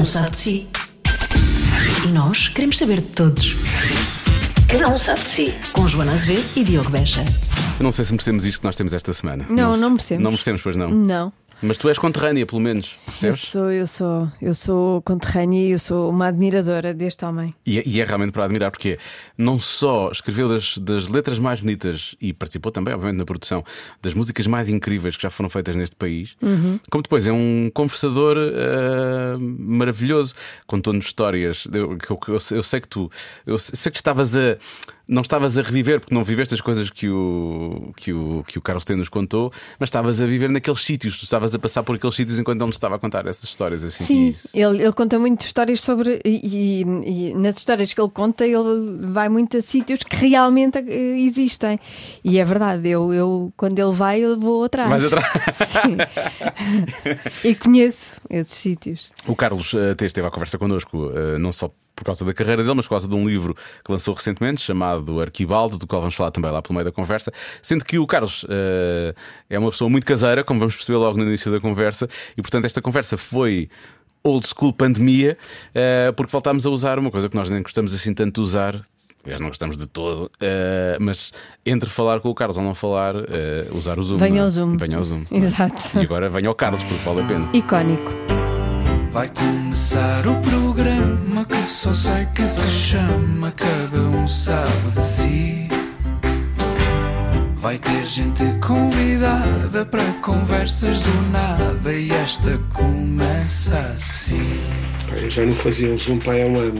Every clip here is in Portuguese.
um sabe de si. E nós queremos saber de todos. Cada um sabe de si. Com Joana Azevedo e Diogo Beja. Eu não sei se merecemos isto que nós temos esta semana. Não, se- não merecemos. Não merecemos, pois não. Não. Mas tu és conterrânea, pelo menos. Eu Percebes? sou, eu sou, eu sou conterrânea e eu sou uma admiradora deste homem. E é, e é realmente para admirar, porque não só escreveu das, das letras mais bonitas e participou também, obviamente, na produção das músicas mais incríveis que já foram feitas neste país, como depois é um conversador ah, maravilhoso, contando-nos histórias. Eu, eu, eu, eu sei que tu, eu sei que estavas a. Não estavas a reviver, porque não viveste as coisas que o, que o, que o Carlos T nos contou, mas estavas a viver naqueles sítios, tu estavas a passar por aqueles sítios enquanto ele nos estava a contar essas histórias. Assim, Sim, ele, ele conta muito histórias sobre. E, e- e nas histórias que ele conta, ele vai muito a sítios que realmente eh, existem. E é verdade, eu, eu quando ele vai, eu vou atrás. Vais atrás. Sim. e conheço esses sítios. O Carlos eh, até esteve à conversa connosco, eh, não só por causa da carreira dele, mas por causa de um livro que lançou recentemente chamado Arquibaldo, do qual vamos falar também lá pelo meio da conversa. Sendo que o Carlos eh, é uma pessoa muito caseira, como vamos perceber logo no início da conversa, e portanto esta conversa foi. Old school pandemia, eh, porque voltámos a usar uma coisa que nós nem gostamos assim tanto de usar, aliás, não gostamos de todo, eh, mas entre falar com o Carlos ou não falar, usar o Zoom. Venha é? ao Zoom. Venha ao Zoom. Exato. E agora venha ao Carlos, porque vale a pena. Icónico. Vai começar o programa só sei que se chama Cada um sabe de si. Vai ter gente convidada para conversas do nada e esta começa assim. Eu já não fazia um zoom para há um ano.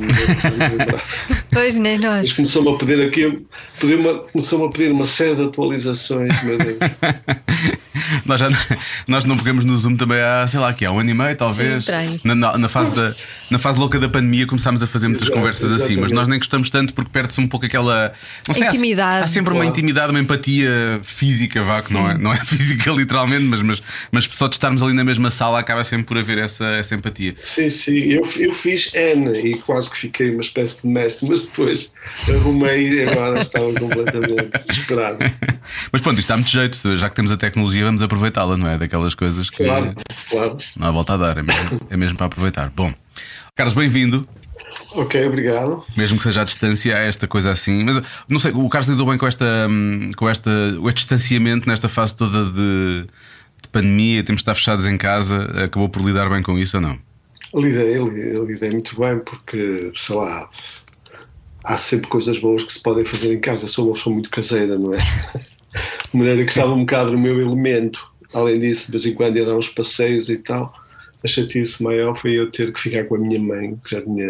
lembrar. Pois nem Mas nós. começou-me a pedir aqui, começou-me a pedir uma série de atualizações, meu Deus. Nós, já, nós não pegamos no Zoom também há, sei lá, que há um ano e meio, talvez. Sim, na, na- na fase da, na fase louca da pandemia começámos a fazer muitas Exato, conversas assim, mas exatamente. nós nem gostamos tanto porque perde-se um pouco aquela. Não sei, há- Intimidade. Há, sempre uma Claro. intimidade, uma empatia física, vá, que não é, não é física literalmente, mas, mas, mas só de estarmos ali na mesma sala acaba sempre por haver essa, essa empatia. Sim, sim, eu, eu fiz N e quase que fiquei uma espécie de mestre, mas depois arrumei e agora estava completamente desesperado. Mas pronto, isto dá muito jeito, já que temos a tecnologia, vamos aproveitá-la, não é? Daquelas coisas que Claro, claro. não há volta a dar, é mesmo, é mesmo para aproveitar. Bom, Carlos, bem-vindo. Ok, obrigado. Mesmo que seja à distância, há esta coisa assim. Mas não sei, o Carlos lidou bem com esta, hum, com esta, o distanciamento nesta fase toda de, de pandemia, temos de estar fechados em casa. Acabou por lidar bem com isso ou não? Lidei, lidei, lidei muito bem porque, sei lá, há sempre coisas boas que se podem fazer em casa. Sou uma pessoa muito caseira, não é? De maneira que estava um bocado no meu elemento. Além disso, de vez em quando ia dar uns passeios e tal. A chatice maior foi eu ter que ficar com a minha mãe, que já tinha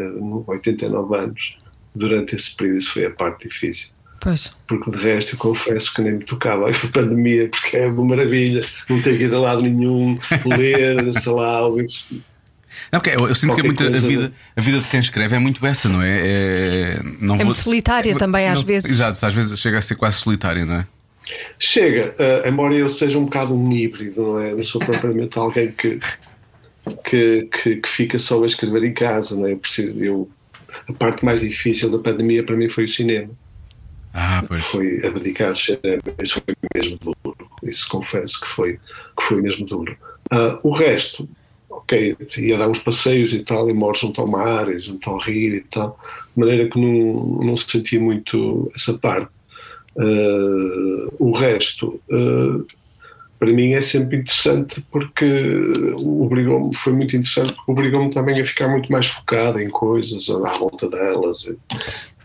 89 anos, durante esse período. Isso foi a parte difícil. Pois. Porque de resto eu confesso que nem me tocava a pandemia, porque é uma maravilha, não ter que ir a lado nenhum, ler, sei lá, ouvir Não, porque eu, eu sinto que é muito, a, vida, a vida de quem escreve é muito essa, não é? É, não É muito solitária também, às não- vezes. Exato, às vezes chega a ser quase solitário, não é? Chega, eh, embora eu seja um bocado um híbrido, não é? Não sou propriamente alguém que, que, que, que fica só a escrever em casa, não é? Eu preciso, eu, a parte mais difícil da pandemia para mim foi o cinema. Ah, pois. Foi abdicar do cinema, isso foi mesmo duro. Isso confesso que foi, que foi mesmo duro. Ah, o resto, ok, ia dar uns passeios e tal, e moro junto ao mar, e junto ao rio e tal, de maneira que não, não se sentia muito essa parte. Ah, o resto, ah, para mim é sempre interessante porque obrigou foi muito interessante porque obrigou-me também a ficar muito mais focado em coisas, a dar volta delas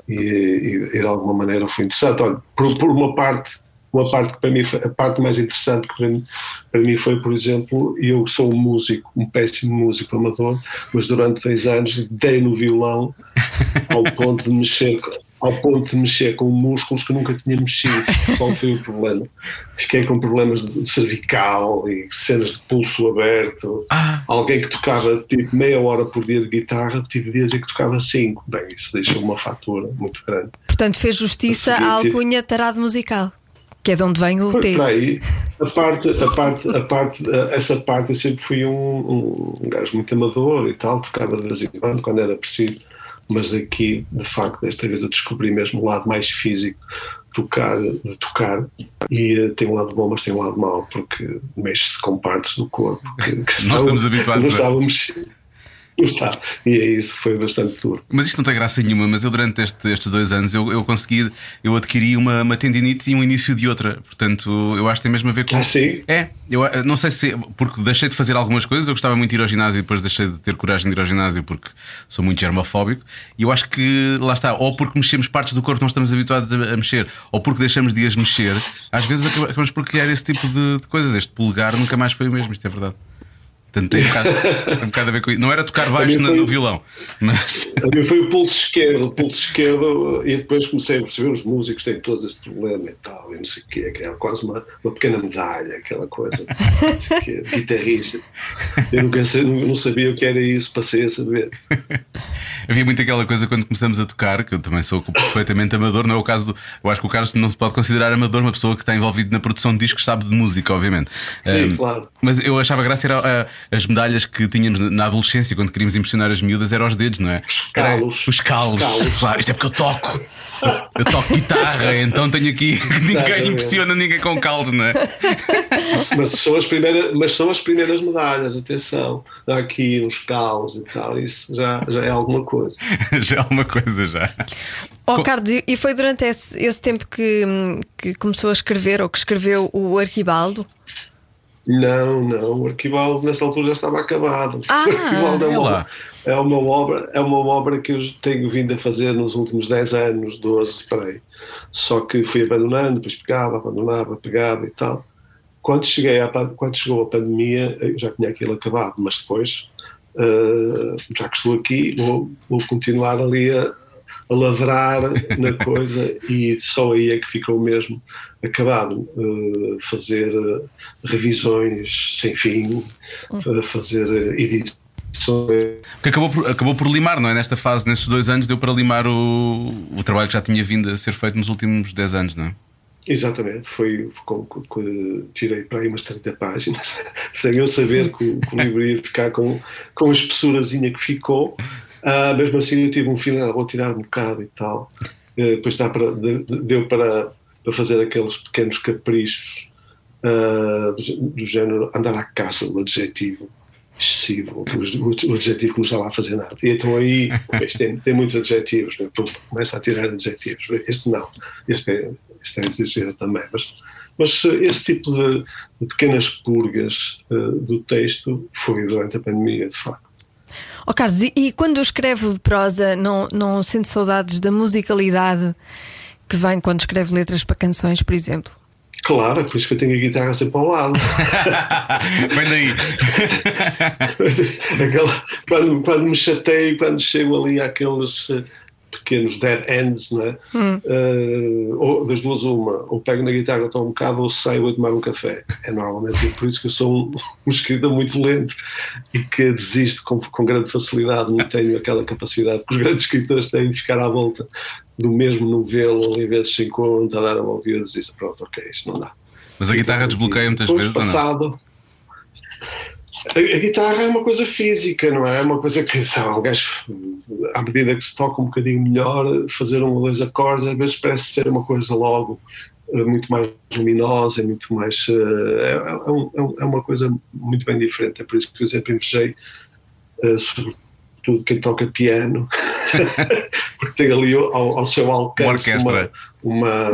e, e, e de alguma maneira foi interessante. Olha, por, por uma parte, uma parte que para mim a parte mais interessante que para mim, para mim foi, por exemplo, eu sou um músico, um péssimo músico amador, mas durante três anos dei no violão ao ponto de mexer ao ponto de mexer com músculos que nunca tinha mexido. Qual foi o problema? Fiquei com problemas de cervical e cenas de pulso aberto. Ah. Alguém que tocava tipo meia hora por dia de guitarra, tive dias em que tocava cinco. Bem, isso deixou uma fatura muito grande. Portanto, fez justiça à alcunha tarado musical, que é de onde vem o Foi T. aí. A parte, a parte, a parte, a- essa parte eu sempre fui um, um gajo muito amador e tal, tocava de vez em quando, quando era preciso. Mas aqui, de facto, desta vez eu descobri mesmo o lado mais físico tocar, de tocar. E eh, tem um lado bom, mas tem um lado mau, porque mexe-se com partes do corpo. Que, que Nós estamos habituados Não a- estávamos. Não está. E é isso, foi bastante duro. Mas isto não tem graça nenhuma, mas eu durante este, estes dois anos eu, eu consegui, eu adquiri uma, uma tendinite e um início de outra. Portanto, eu acho que tem mesmo a ver com. Ah, sim? É, eu não sei se. Porque deixei de fazer algumas coisas, eu gostava muito de ir ao ginásio e depois deixei de ter coragem de ir ao ginásio porque sou muito germofóbico. E eu acho que lá está, ou porque mexemos partes do corpo que não estamos habituados a, a mexer, ou porque deixamos de as mexer, às vezes acabamos por criar esse tipo de, de coisas. Este polegar nunca mais foi o mesmo, isto é verdade. Portanto, tem um bocado, tem um bocado a ver com isso. Não era tocar baixo no, no violão, mas. A mim foi o pulso esquerdo, o pulso esquerdo, e depois comecei a perceber os músicos têm todos esse problema e tal, e não sei o quê, que era quase uma, uma pequena medalha, aquela coisa, não sei o quê, guitarrista. Eu nunca, não sabia o que era isso, passei a saber. Havia muito aquela coisa quando começamos a tocar, que eu também sou perfeitamente amador, não é o caso do. Eu acho que o Carlos não se pode considerar amador, uma pessoa que está envolviida na produção de discos, sabe de música, obviamente. Sim, um, claro. Mas eu achava graça era as medalhas que tínhamos na adolescência, quando queríamos impressionar as miúdas, eram os dedos, não é? Os calos. Os calos. Claro, isto é porque eu toco. Eu toco guitarra, então tenho aqui. ninguém impressiona ninguém com calos, não é? Mas são as primeiras, mas são as primeiras medalhas, atenção. Dá aqui uns calos e tal, isso já, já é alguma coisa. já é alguma coisa, já. Oh, Carlos, e foi durante esse, esse tempo que, que começou a escrever ou que escreveu o Arquibaldo? Não, não, o Arquibaldo nessa altura já estava acabado. Ah, o Arquibaldo é uma, é uma, obra, é uma obra que eu tenho vindo a fazer nos últimos 10 anos, 12, aí. Só que fui abandonando, depois pegava, abandonava, pegava e tal. Quando, cheguei a, quando chegou a pandemia, eu já tinha aquilo acabado, mas depois, uh, já que estou aqui, vou, vou continuar ali a, a lavrar na coisa e só aí é que ficou mesmo acabado. Uh, fazer uh, revisões sem fim, uh, fazer edições. Que acabou por, acabou por limar, não é? Nesta fase, nesses dois anos, deu para limar o, o trabalho que já tinha vindo a ser feito nos últimos 10 anos, não é? Exatamente, foi com, com, com, tirei para aí umas 30 páginas, sem eu saber que, que o livro ia ficar com, com a espessurazinha que ficou, Uh, mesmo assim, eu tive um filho, vou tirar um bocado e tal. Depois dá para, deu para, para fazer aqueles pequenos caprichos uh, do, do, género andar à caça do adjetivo excessivo, o, o, adjetivo que não está lá a fazer nada. E então aí, tem, tem muitos adjetivos, né? começa a tirar adjetivos. Este não, este é, este é exagero também. Mas, mas esse tipo de, de pequenas purgas uh, do texto foi durante a pandemia, de facto. Oh, Carlos, e, e quando escreve prosa, não, não sente saudades da musicalidade que vem quando escreve letras para canções, por exemplo? Claro, por isso que eu tenho a guitarra sempre ao lado. Vem daí. Aquela, quando, quando me chateio, quando chego ali àqueles pequenos dead ends, né? Hum. Uh, ou das duas uma, ou pego na guitarra estou um bocado ou saio a tomar um café. É normalmente por isso que eu sou um, um escritor muito lento e que desisto com, com grande facilidade, não tenho aquela capacidade que os grandes escritores têm de ficar à volta do mesmo novelo, ali vezes se encontra, a dar a volta e eu desisto, pronto, ok, isto não dá. Mas a guitarra desbloqueia muitas vezes, passado, ou não? A, a, guitarra é uma coisa física, não é? É uma coisa que, sabe, um gajo, à medida que se toca um bocadinho melhor, fazer um ou dois acordes, às vezes parece ser uma coisa logo eh, muito mais luminosa, muito mais. Eh, é, é, é, uma coisa muito bem diferente. É por isso que, por exemplo, invejei, uh, sobretudo quem toca piano, porque tem ali ao, ao seu alcance uma orquestra, uma,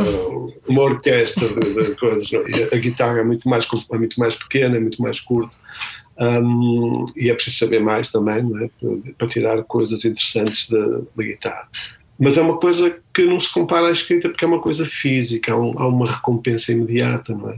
uma, orquestra de, de coisas. A, a guitarra é muito, mais, é muito mais pequena, é muito mais curta. Um, e é preciso saber mais também é? para tirar coisas interessantes da, da, guitarra. Mas é uma coisa que não se compara à escrita porque é uma coisa física, há, um, há uma recompensa imediata, não é?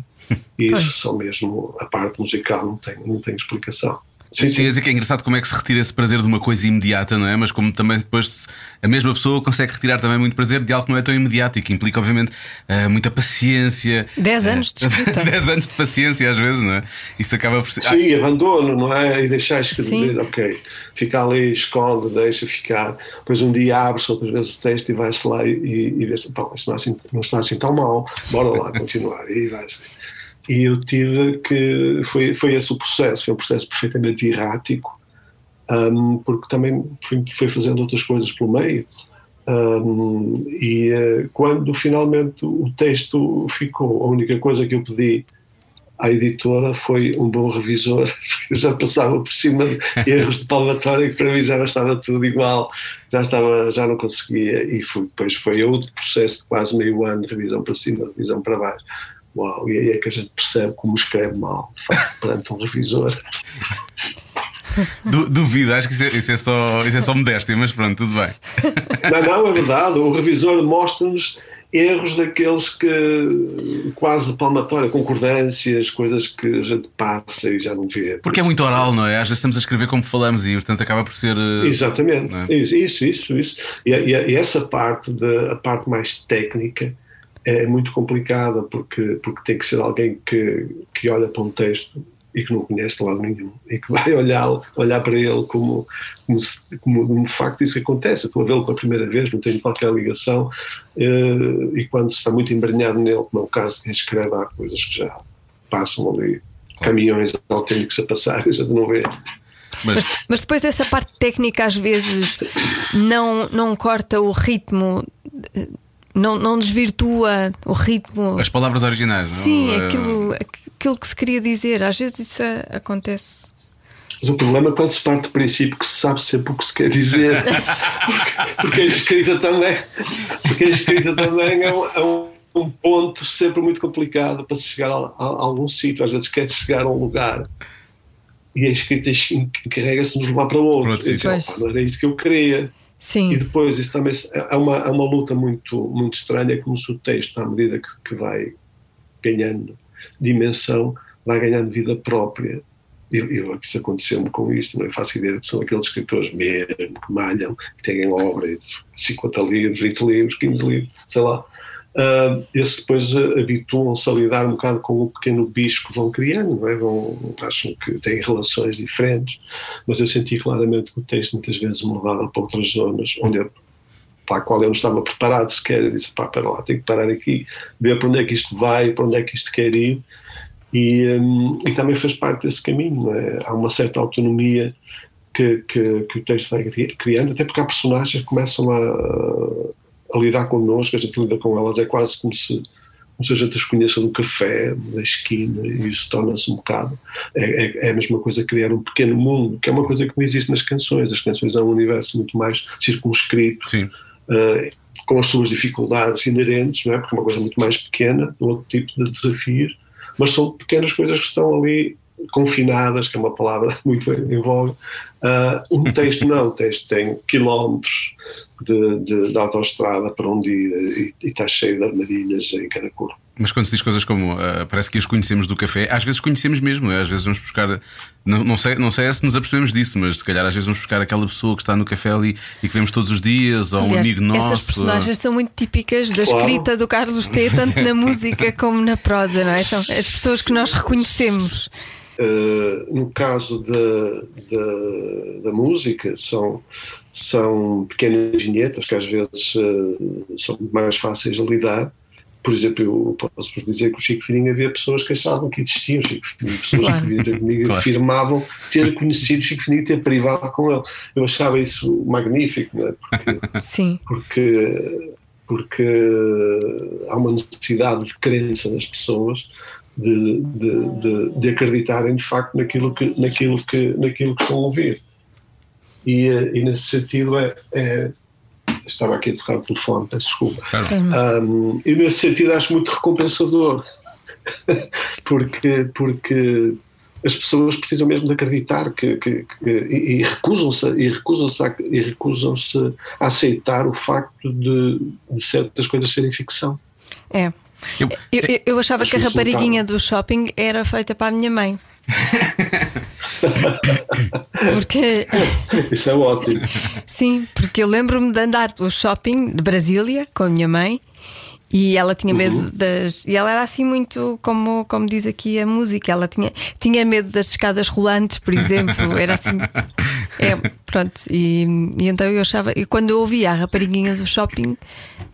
E isso só mesmo a parte musical não tem, não tem explicação. Sim, sim. Quer dizer que é engraçado como é que se retira esse prazer de uma coisa imediata, não é? Mas como também depois a mesma pessoa consegue retirar também muito prazer de algo que não é tão imediato e que implica, obviamente, uh, muita paciência. 10 anos de escrita. 10 anos de paciência, às vezes, não é? Isso acaba por ser. Sim, ah. abandono, não é? E deixar escrever, ok. Fica ali, esconde, deixa ficar. Depois um dia abre-se outras vezes o texto e vai-se lá e, e, e vê se, isto não, é assim, não está assim tão mal, bora lá continuar. E vai-se. E eu tive que. Foi, foi esse o processo, foi um processo perfeitamente errático, um, porque também fui, fui, fazendo outras coisas pelo meio. Um, e uh, quando finalmente o texto ficou, a única coisa que eu pedi à editora foi um bom revisor, eu já passava por cima de erros de palmatória que para mim já estava tudo igual, já, estava, já não conseguia, e foi, depois foi outro processo de quase meio ano, revisão para cima, revisão para baixo. Uau, e aí é que a gente percebe como escreve mal, perante um revisor. Du, duvido, acho que isso é, isso é, só, isso é só modéstia, mas pronto, tudo bem. Não, não, é verdade. O revisor mostra-nos erros daqueles que quase de palmatória, concordâncias, coisas que a gente passa e já não vê. Porque é muito oral, não é? Às vezes estamos a escrever como falamos e, portanto, acaba por ser. eh, Exatamente, é? isso, isso, isso. isso. E, e- e essa parte, de, a parte mais técnica, é muito complicada porque, porque tem que ser alguém que, que olha para um texto e que não conhece de lado nenhum e que vai olhar, olhar para ele como, como, se- como de facto isso acontece. Estou a vê-lo pela primeira vez, não tenho qualquer ligação eh, e quando se está muito embranhado nele, como é o caso de quem escreve, há coisas que já passam ali, caminhões autênticos a passar, a gente não vê. Mas, Mas depois essa parte técnica às vezes não, não corta o ritmo, não, não desvirtua o ritmo. as palavras originais, não? Sim, Eh, aquilo, aquilo que se queria dizer. Às vezes isso eh, acontece. Mas o problema é quando se parte do princípio que se sabe sempre o que se quer dizer. porque, porque a escrita também, porque a escrita também é um, é um- um ponto sempre muito complicado para se chegar a, a- a algum sítio. Às vezes quer chegar a um lugar e a escrita encarrega-se de nos levar para outro. E sítio. "Opa, não era isto que eu queria. E Sim, depois isso também é uma, é uma luta muito, muito estranha, como se o texto, à medida que, que vai ganhando dimensão, vai ganhando vida própria. E eu, isso aconteceu-me com isto, não é faço ideia que são aqueles escritores mesmo que malham, que têm obra de 50 livros, 20 livros, 15 livros, sei lá. Ah, esses depois ah, habituam-se a lidar um bocado com o pequeno bicho que vão criando, não é? vão, acham que têm relações diferentes, mas eu senti claramente que o texto muitas vezes me levava para outras zonas onde eu, para a qual eu não estava preparado sequer. Eu disse: pá, para lá, tenho que parar aqui, ver para onde é que isto vai, para onde é que isto quer ir. E, hum, e também fez parte desse caminho. é? Há uma certa autonomia que, que, que o texto vai cri- criando, até porque há personagens que começam a, a lidar connosco, a gente lida com elas, é quase como se, como se a gente as conheça do café, da esquina, e isso torna-se um bocado. É, é, é a mesma coisa criar um pequeno mundo, que é uma coisa que não existe nas canções. As canções é um universo muito mais circunscrito, eh, com as suas dificuldades inerentes, não é? porque é uma coisa muito mais pequena, um outro tipo de desafios, mas são pequenas coisas que estão ali confinadas, que é uma palavra muito em voga. Ah, um texto não, o texto tem quilómetros de, de, de autoestrada para onde ir e, e está cheio de armadilhas em cada cor. Mas quando se diz coisas como ah, parece que as conhecemos do café, às vezes conhecemos mesmo, é? às vezes vamos buscar. Não, não, sei, não sei se nos apercebemos disso, mas se calhar às vezes vamos buscar aquela pessoa que está no café ali e que vemos todos os dias, ou um Aliás, amigo nosso. essas personagens são muito típicas da Claro. escrita do Carlos T, tanto na música como na prosa, não é? São as pessoas que nós reconhecemos. Uh, no caso da, da, da música, são, são pequenas vinhetas que às vezes uh, são mais fáceis de lidar. Por exemplo, eu posso vos dizer que o Chico Fininho havia pessoas que achavam que existiam Chico Fininho, pessoas Claro. que vinham ter comigo e Claro. afirmavam ter conhecido Chico Fininho e ter privado com ele. Eu achava isso magnífico, não é? porque Sim, porque, porque há uma necessidade de crença nas pessoas de, de, de, de acreditarem de facto naquilo que, naquilo que, naquilo que estão a ouvir. E, e nesse sentido é, é- Estava aqui a tocar o telefone, peço desculpa. Um, e nesse sentido acho muito recompensador, porque, porque as pessoas precisam mesmo de acreditar que, que- que- e, e recusam-se e recusam-se a, e recusam-se a aceitar o facto de, de certas coisas serem ficção. é. Eu- Eu, eu- achava que a rapariguinha do shopping era feita para a minha mãe. Porque, Isso é ótimo. sim, porque eu lembro-me de andar pelo shopping de Brasília com a minha mãe e ela tinha medo das. E ela era assim muito, como, como diz aqui a música, ela tinha, tinha medo das escadas rolantes, por exemplo. Era assim. É, pronto. E, e então eu achava. E quando eu ouvia a rapariguinha do shopping,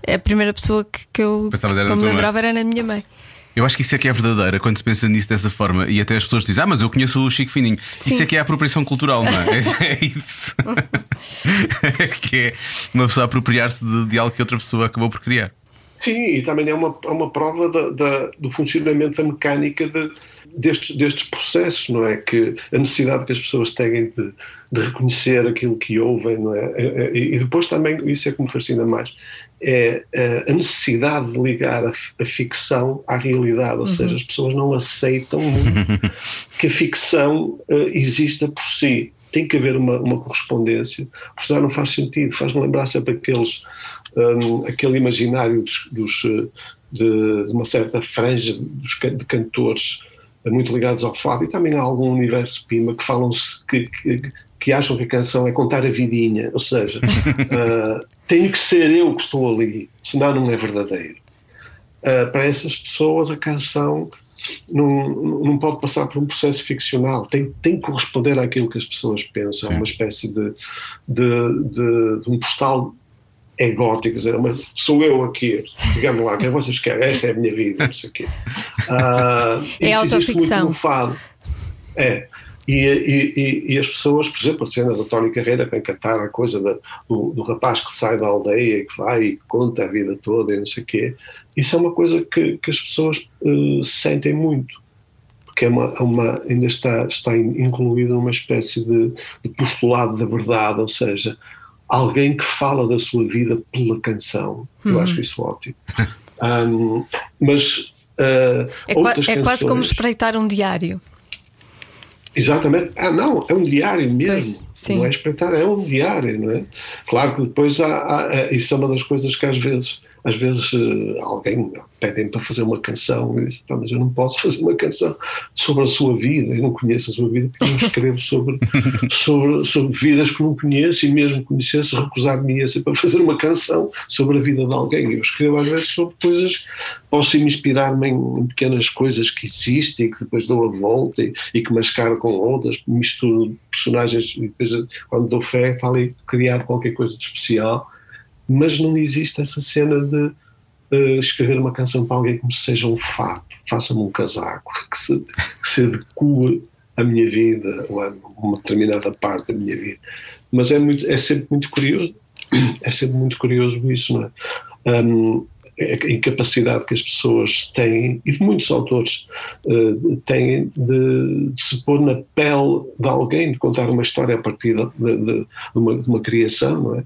a primeira pessoa que, que eu que me tua mãe. lembrava era na minha mãe. Eu acho que isso é que é verdadeira quando se pensa nisso dessa forma. E até as pessoas dizem, ah, mas eu conheço o Chico Fininho. Sim. Isso é que é a apropriação cultural, não é? É isso. Que é uma pessoa apropriar-se de, de algo que outra pessoa acabou por criar. Sim, e também é uma, é uma prova da, da- do funcionamento da mecânica de, destes, destes processos, não é? Que a necessidade que as pessoas têm de, de reconhecer aquilo que ouvem, não é? E depois também, isso é que me fascina mais, é a necessidade de ligar a, a ficção à realidade, ou uhum. seja, as pessoas não aceitam que a ficção uh, exista por si. Tem que haver uma, uma correspondência, porque senão não faz sentido. Faz-me lembrar sempre aqueles, um, aquele imaginário dos, dos eh, de, de, uma certa franja dos, de cantores muito ligados ao fado e também há algum universo Pima que falam que, que, que, acham que a canção é contar a vidinha, ou seja, uh, tenho que ser eu que estou ali, senão não é verdadeiro. Uh, para essas pessoas a canção não, não pode passar por um processo ficcional, tem, tem que corresponder àquilo que as pessoas pensam, Sim. uma espécie de, de, de, de um postal é gótico, dizer, mas sou eu aqui, digamos lá, quem vocês querem, esta é a minha vida, não sei o quê. Uh, é autoficção. É. E, e, e, as pessoas, por exemplo, a cena da Tony Carreira para cantar a coisa da, do, do, rapaz que sai da aldeia, que vai e conta a vida toda e não sei o quê, isso é uma coisa que, que as pessoas uh, sentem muito. Porque é uma, é uma, ainda está, está incluída uma espécie de, de postulado da verdade, ou seja, alguém que fala da sua vida pela canção. Eu uhum. acho isso ótimo. Um, mas uh, é, qua é canções... quase como espreitar um diário. Exatamente. Ah, não, é um diário mesmo. Pois, não é espreitar, é um diário, não é? Claro que depois há, há, isso é uma das coisas que às vezes, às vezes uh, alguém pedem para fazer uma canção e diz, mas eu não posso fazer uma canção sobre a sua vida, eu não conheço a sua vida porque eu não escrevo sobre, sobre, sobre vidas que não conheço e mesmo conhecesse recusar-me assim para fazer uma canção sobre a vida de alguém. Eu escrevo às vezes sobre coisas, posso inspirar-me em pequenas coisas que existem e que depois dou a volta e, e que mascaro com outras, misturo personagens e depois quando dou fé está ali criado qualquer coisa de especial mas não existe essa cena de uh, escrever uma canção para alguém como se seja um fato, faça-me um casaco, que se, que se adequa à minha vida ou a uma determinada parte da minha vida. Mas é, muito, é sempre muito curioso, é sempre muito curioso isso, não é? Um, a incapacidade que as pessoas têm, e de muitos autores uh, têm, de, de, se pôr na pele de alguém, de contar uma história a partir de, de, de, uma, uma, criação, não é?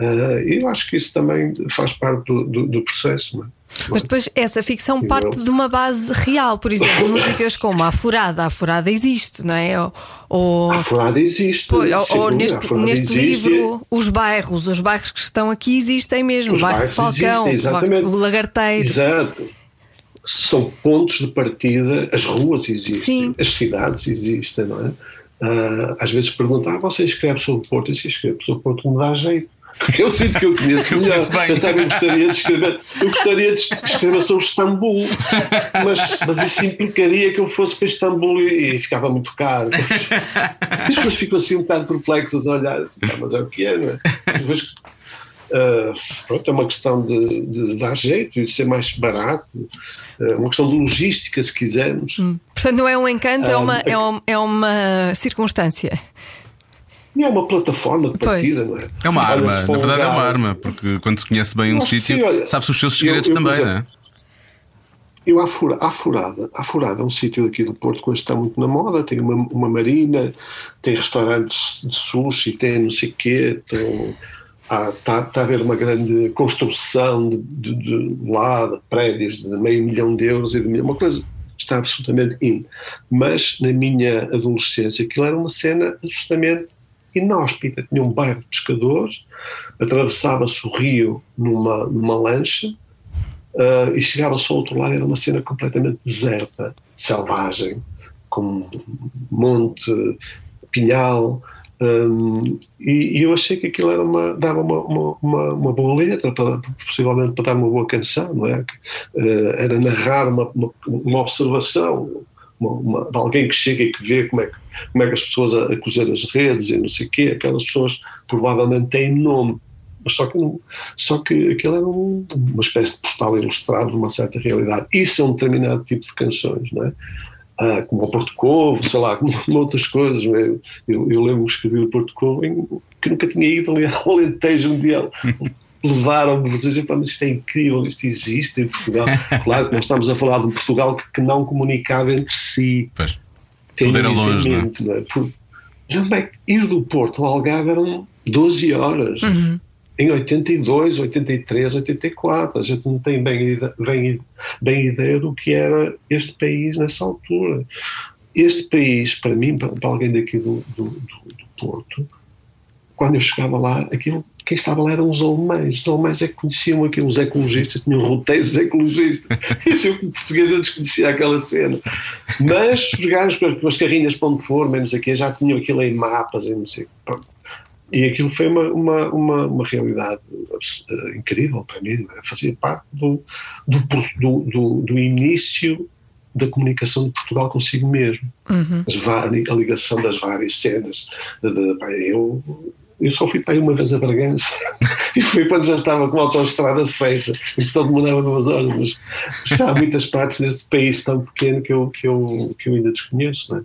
Uh, eu acho que isso também faz parte do, do, do processo. Não é? Mas depois essa ficção parte de uma base real, por exemplo, músicas como a Furada. A Furada existe, não é? Ou, a Furada existe. Pô, ou, ou neste, neste existe. livro, os bairros, os bairros que estão aqui existem mesmo. Os o bairro de Falcão, existem, o Lagarteiro. Exato. São pontos de partida, as ruas existem, Sim. as cidades existem, não é? Uh, às vezes perguntam, ah, você escreve sobre o Porto? Eu escrevo sobre o Porto, me dá jeito. Porque eu sinto que eu conheço melhor. Eu também gostaria de escrever, eu gostaria de escrever sobre Istambul, mas, mas isso implicaria que eu fosse para Istambul e, e ficava muito caro. As pessoas ficam assim um bocado perplexas a olhar assim, mas é o que é, não é? Depois, uh, pronto, é uma questão de, de, dar jeito e de ser mais barato, é uma questão de logística, se quisermos. Hum. Portanto, não é um encanto, é, uma, é, uma, é uma circunstância. E é uma plataforma de partida, pois. não é? É uma arma, na verdade é uma arma, porque quando se conhece bem um sítio, sabe-se os seus segredos eu, eu, também, exemplo, não é? Eu, a Furada, a Furada é um sítio aqui do Porto que hoje está muito na moda, tem uma, uma marina, tem restaurantes de sushi, tem não sei o quê, tem, está, está a haver uma grande construção de, de, de, lá, de prédios de meio milhão de euros e de uma coisa está absolutamente in. Mas na minha adolescência aquilo era uma cena absolutamente inóspita. Tinha um bairro de pescadores, atravessava-se o rio numa, numa lancha uh, e chegava-se ao outro lado, era uma cena completamente deserta, selvagem, com monte, pinhal. Um, e, e, eu achei que aquilo era uma, dava uma, uma, uma, uma boa letra, para, possivelmente para dar uma boa canção, não é? Uh, era narrar uma, uma, uma observação, uma, de alguém que chega e que vê como é que, como é que as pessoas a, cozer as redes e não sei o quê, aquelas pessoas provavelmente têm nome, mas só que, só que aquilo era um, uma espécie de postal ilustrado de uma certa realidade. Isso é um determinado tipo de canções, não é? Ah, como o Porto Covo, sei lá, como, outras coisas. É? Eu, eu, lembro que escrevi o Porto Covo que nunca tinha ido ali ao Alentejo um dia levaram-me a dizer, mas isto é incrível, isto existe em Portugal. Claro que nós estamos a falar de um Portugal que, que não comunicava entre si. Pois. Tudo era longe, não é? Não é? Por, bem, ir do Porto ao Algarve eram 12 horas. Uhum. Em 82, 83, 84. A gente não tem bem, bem, bem ideia do que era este país nessa altura. Este país, para mim, para, para alguém daqui do, do, do, do Porto, quando eu chegava lá, aquilo, quem estava lá eram os alemães. Os alemães é que conheciam aquilo, os ecologistas, tinham roteiros ecologistas. Isso eu, como português, eu desconhecia aquela cena. Mas os gajos com as carrinhas para onde for, menos aqui, já tinham aquilo em mapas, e não sei. E aquilo foi uma, uma, uma, uma realidade uh, incrível para mim. Né? Fazia parte do, do, do, do, início da comunicação de Portugal consigo mesmo. Uhum. a ligação das várias cenas. De, de, eu eu só fui para aí uma vez a Bragança e foi quando já estava com a autoestrada feita e que só demorava duas horas. Mas há muitas partes deste país tão pequeno que eu, que eu, que eu ainda desconheço. Né?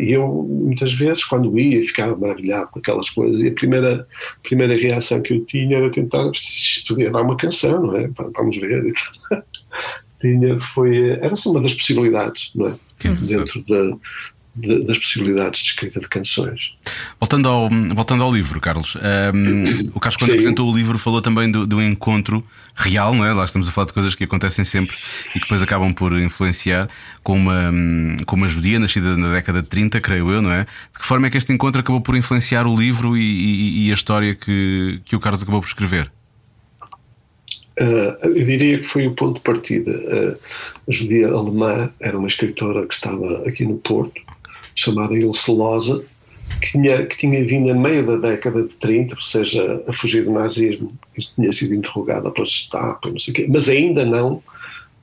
E eu, muitas vezes, quando ia, ficava maravilhado com aquelas coisas. E a primeira, primeira reação que eu tinha era tentar, isto podia dar uma canção, não é? Vamos ver. tinha, foi, era assim uma das possibilidades, não é? Dentro da, de, das possibilidades de escrita de canções. Voltando ao, voltando ao livro, Carlos, um, o Carlos, quando Sim. apresentou o livro, falou também do, do, encontro real, não é? Lá estamos a falar de coisas que acontecem sempre e que depois acabam por influenciar, com uma, com uma judia nascida na década de 30, creio eu, não é? De que forma é que este encontro acabou por influenciar o livro e, e, e a história que, que o Carlos acabou por escrever? Uh, eu diria que foi o ponto de partida. Uh, a judia alemã era uma escritora que estava aqui no Porto chamada Ilse Loza, que tinha, que tinha vindo a meio da década de 30, ou seja, a fugir do nazismo, Isto tinha sido interrogada pela Gestapo, não sei o quê, mas ainda não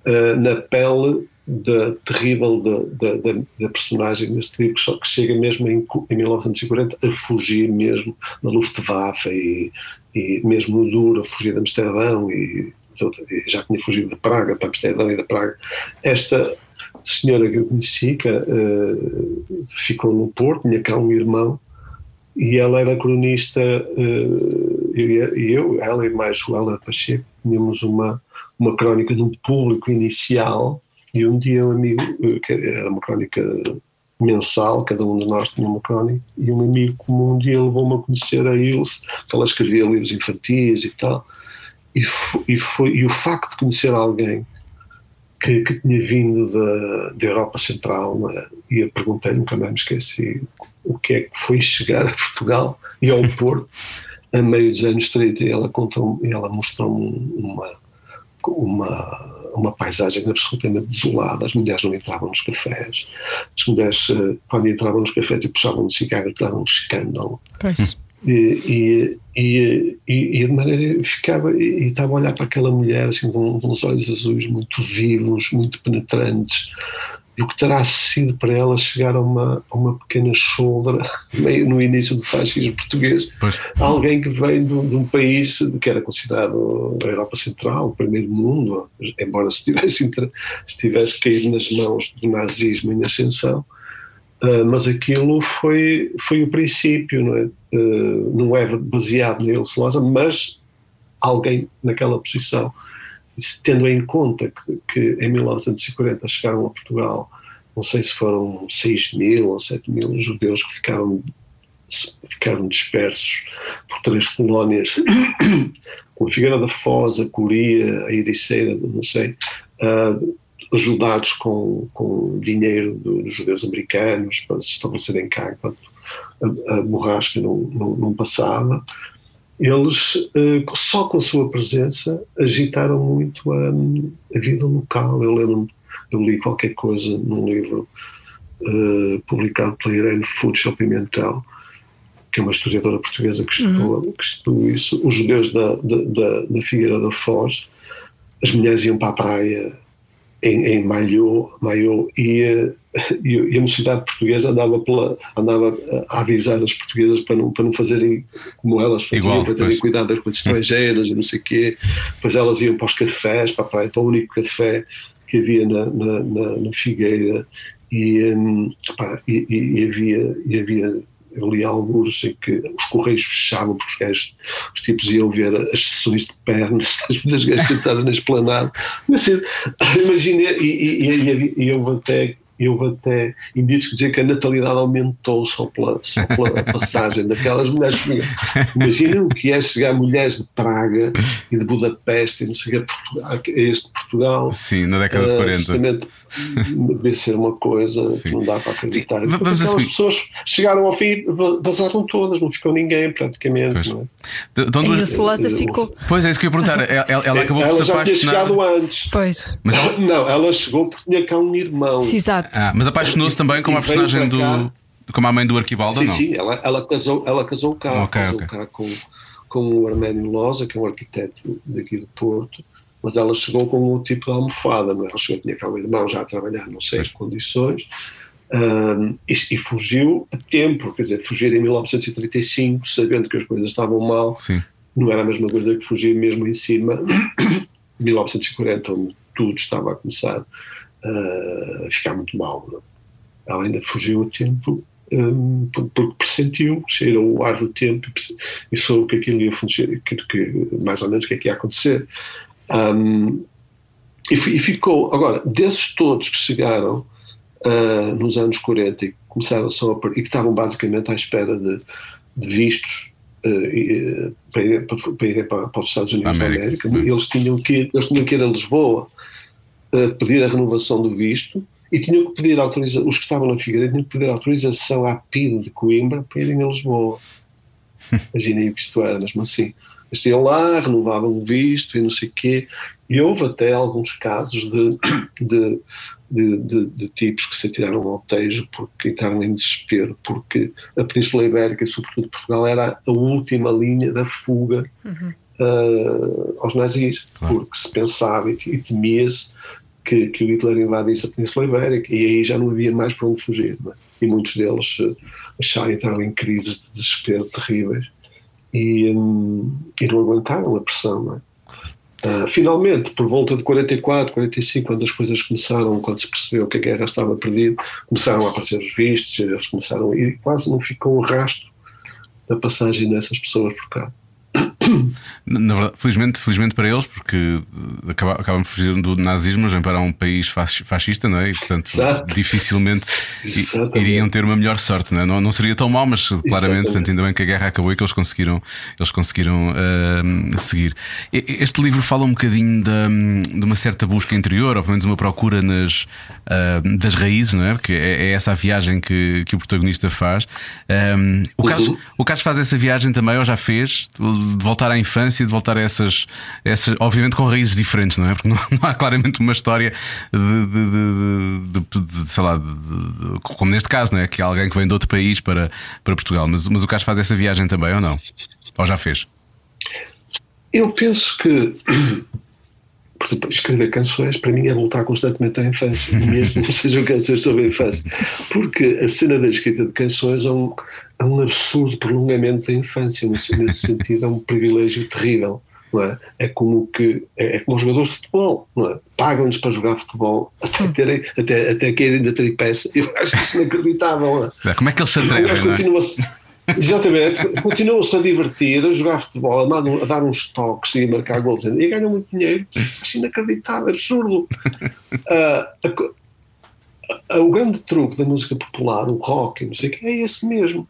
uh, na pele da terrível da, personagem neste livro, só que chega mesmo em, em 1940 a fugir mesmo da Luftwaffe e, e mesmo no duro, a fugir de Amsterdão e, já tinha fugido de Praga para Amsterdão e da Praga. Esta senhora que eu conheci, que uh, ficou no Porto, tinha cá um irmão, e ela era cronista, uh, e eu, ela e mais Joana Pacheco, tínhamos uma, uma crónica de um público inicial, e um dia um amigo, que era uma crónica mensal, cada um de nós tinha uma crónica, e um amigo comum um dia levou-me a conhecer a Ilse, que ela escrevia livros infantis e tal, e, e, foi, e o facto de conhecer alguém que, que tinha vindo da, da Europa Central é? e eu perguntei, nunca mais me esqueci, o que é que foi chegar a Portugal e ao Porto a meio dos anos 30 e ela, contou, ela mostrou-me uma, uma, uma paisagem absolutamente desolada. As mulheres não entravam nos cafés. As mulheres, eh, quando entravam nos cafés e puxavam um cigarro, davam um escândalo. Pois. E, e, e, e, de maneira ficava e, estava a olhar para aquela mulher assim com, uns olhos azuis muito vivos, muito penetrantes e o que terá sido para ela chegar a uma, a uma pequena shoulder meio no início do fascismo português pois. alguém que vem de, de, um país que era considerado a Europa Central, o primeiro mundo embora se tivesse, se tivesse caído nas mãos do nazismo em ascensão Uh, mas aquilo foi, foi o princípio, não é? Uh, não é baseado nele, Celosa, mas alguém naquela posição, tendo em conta que, que em 1940 chegaram a Portugal, não sei se foram 6 mil ou 7 mil judeus que ficaram, ficaram dispersos por três colónias, com a Figueira da Foz, a Coria, a Ericeira, não sei. Uh, ajudados com, com dinheiro dos judeus americanos para se estabelecerem cá enquanto a, a borrasca não, não, não passava, eles, uh, só com a sua presença, agitaram muito a, a vida local. Eu lembro eu li qualquer coisa num livro uh, publicado pela Irene Futsch Pimentel, que é uma historiadora portuguesa que estudou, uhum. que estudou isso. Os judeus da, da, da, da Figueira da Foz, as mulheres iam para a praia em, em Malhô, Malhô e, e, a mocidade portuguesa andava, pela, andava a avisar as portuguesas para não, para não fazerem como elas faziam, Igual, para terem cuidado das coisas estrangeiras e não sei o quê. Depois elas iam para os cafés, para a praia, para o único café que havia na, na, na, na Figueira e, um, pá, e, e, havia, e havia eu li alguns em que os correios fechavam porque os, gajos, os tipos iam ver as sessões de pernas das gajas sentadas na esplanada. Assim, imagina, e, e, e, e eu até eu até indícios que dizer que a natalidade aumentou só pela, só pela passagem daquelas mulheres. Imaginem o que é chegar mulheres de Praga e de Budapeste e não sei o que, a este Portugal. Sim, na década de 40. Deve ser uma coisa Sim. que não dá para acreditar. Sim, vamos aquelas pessoas chegaram ao fim, vazaram todas, não ficou ninguém praticamente. Não é? de, de onde... E a Celosa ficou. Pois é, isso que eu ia perguntar. Ela, ela acabou ela por se apaixonar. Ela já tinha chegado antes. Pois. Mas ela... Não, ela chegou porque tinha cá um irmão. Sim, exato. Ah, mas apaixonou-se também como a personagem do. Como a mãe do Arquibaldo, sim, não? Sim, ela, ela, casou, ela casou cá, okay, casou okay. cá com, com o Arménio Loza, que é um arquiteto daqui do Porto, mas ela chegou com um tipo de almofada, não é? ela chegou, tinha cá um irmão já a trabalhar, não sei as condições, um, e, e, fugiu a tempo, quer dizer, fugir em 1935, sabendo que as coisas estavam mal, sim. não era a mesma coisa que fugir mesmo em cima, 1940, onde tudo estava a começar uh, ficar muito mal. Ela ainda fugiu a tempo um, porque pressentiu, cheirou o ar do tempo e soube que aquilo ia funcionar, que, que, mais ou menos o que é que ia acontecer. Um, e, e, ficou, agora, desses todos que chegaram uh, nos anos 40 e começaram só a, e que estavam basicamente à espera de, de vistos uh, para, ir, para, para, ir para, para, os Estados Unidos América. da América, hum. eles tinham que ir, eles tinham que ir a Lisboa pedir a renovação do visto e tinham que pedir autorização, os que estavam na Figueiredo tinham que pedir autorização à PID de Coimbra para irem a Lisboa. Imaginem o que isto era, mesmo assim. Eles iam lá, renovavam o visto e não sei o quê. E houve até alguns casos de, de, de, de, de tipos que se atiraram ao tejo porque entraram em desespero, porque a Península Ibérica, e sobretudo Portugal, era a última linha da fuga uhum. uh, aos nazis, claro. porque se pensava e, e temia-se que, que o Hitler invadisse a Península Ibérica e aí já não havia mais para onde fugir. É? E muitos deles uh, acharam entraram em crises de desespero terríveis e, um, e não aguentaram a pressão. É? Uh, finalmente, por volta de 44, 45, quando as coisas começaram, quando se percebeu que a guerra estava perdida, começaram a aparecer os vistos, eles começaram e quase não ficou um rastro da passagem dessas pessoas por cá. Na verdade, felizmente, felizmente para eles, porque acabam de fugir do nazismo, vêm para um país fascista, não é? E, portanto, Exato. dificilmente Exatamente. iriam ter uma melhor sorte, não, é? não, não seria tão mal, mas claramente, portanto, ainda bem que a guerra acabou e que eles conseguiram, eles conseguiram uh, seguir. Este livro fala um bocadinho de, de, uma certa busca interior, ou pelo menos uma procura nas, uh, das raízes, não é? Porque é, é, essa a viagem que, que o protagonista faz. Um, o, Carlos, uhum. o Carlos faz essa viagem também, ou já fez? Voltar à infância, de voltar a essas, essas obviamente com raízes diferentes, não é? Porque não, não há claramente uma história de, de, de, de sei lá, como neste caso, não é? Que há alguém que vem de outro país para, para Portugal. Mas, mas o Carlos faz essa viagem também ou não? Ou já fez? Eu penso que escrever canções para mim é voltar constantemente à infância, mesmo que sejam canções sobre a infância, porque a cena da escrita de canções é um, é um absurdo prolongamento da infância, nesse, sentido é um privilégio terrível. É? é? como que é, é como os jogadores de futebol, é? pagam-nos para jogar futebol até, terem, até, até caírem da tripeça. Eu acho isso inacreditável. É? Como é que eles se atrevem? Continua Exatamente, continuam-se a divertir, a jogar futebol, a dar, a dar uns toques e a marcar gols e ganham muito dinheiro. Acho inacreditável, absurdo. Uh, a, a, o grande truque da música popular, o rock, não sei o que, é esse mesmo.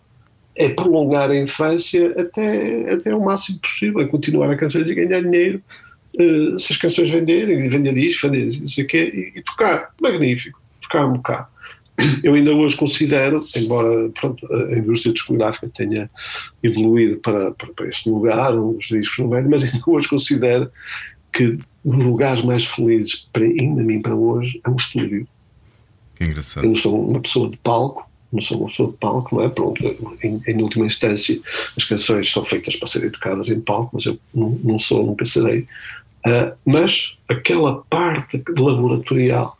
É prolongar a infância até, até o máximo possível, é continuar a canções e ganhar dinheiro. Uh, se as canções venderem, vender disco, vender não sei o quê, e, e tocar. Magnífico. Tocar um bocado eu ainda hoje considero, embora pronto, a indústria discográfica tenha evoluído para, para, para este lugar, os discos não velho, mas ainda hoje considero que um dos lugares mais felizes, para, ainda mim para hoje, é um estúdio. Que engraçado. Eu não sou uma pessoa de palco, não sou uma pessoa de palco, não é? Pronto, em, em última instância, as canções são feitas para serem tocadas em palco, mas eu não, não sou, nunca serei. Uh, mas aquela parte laboratorial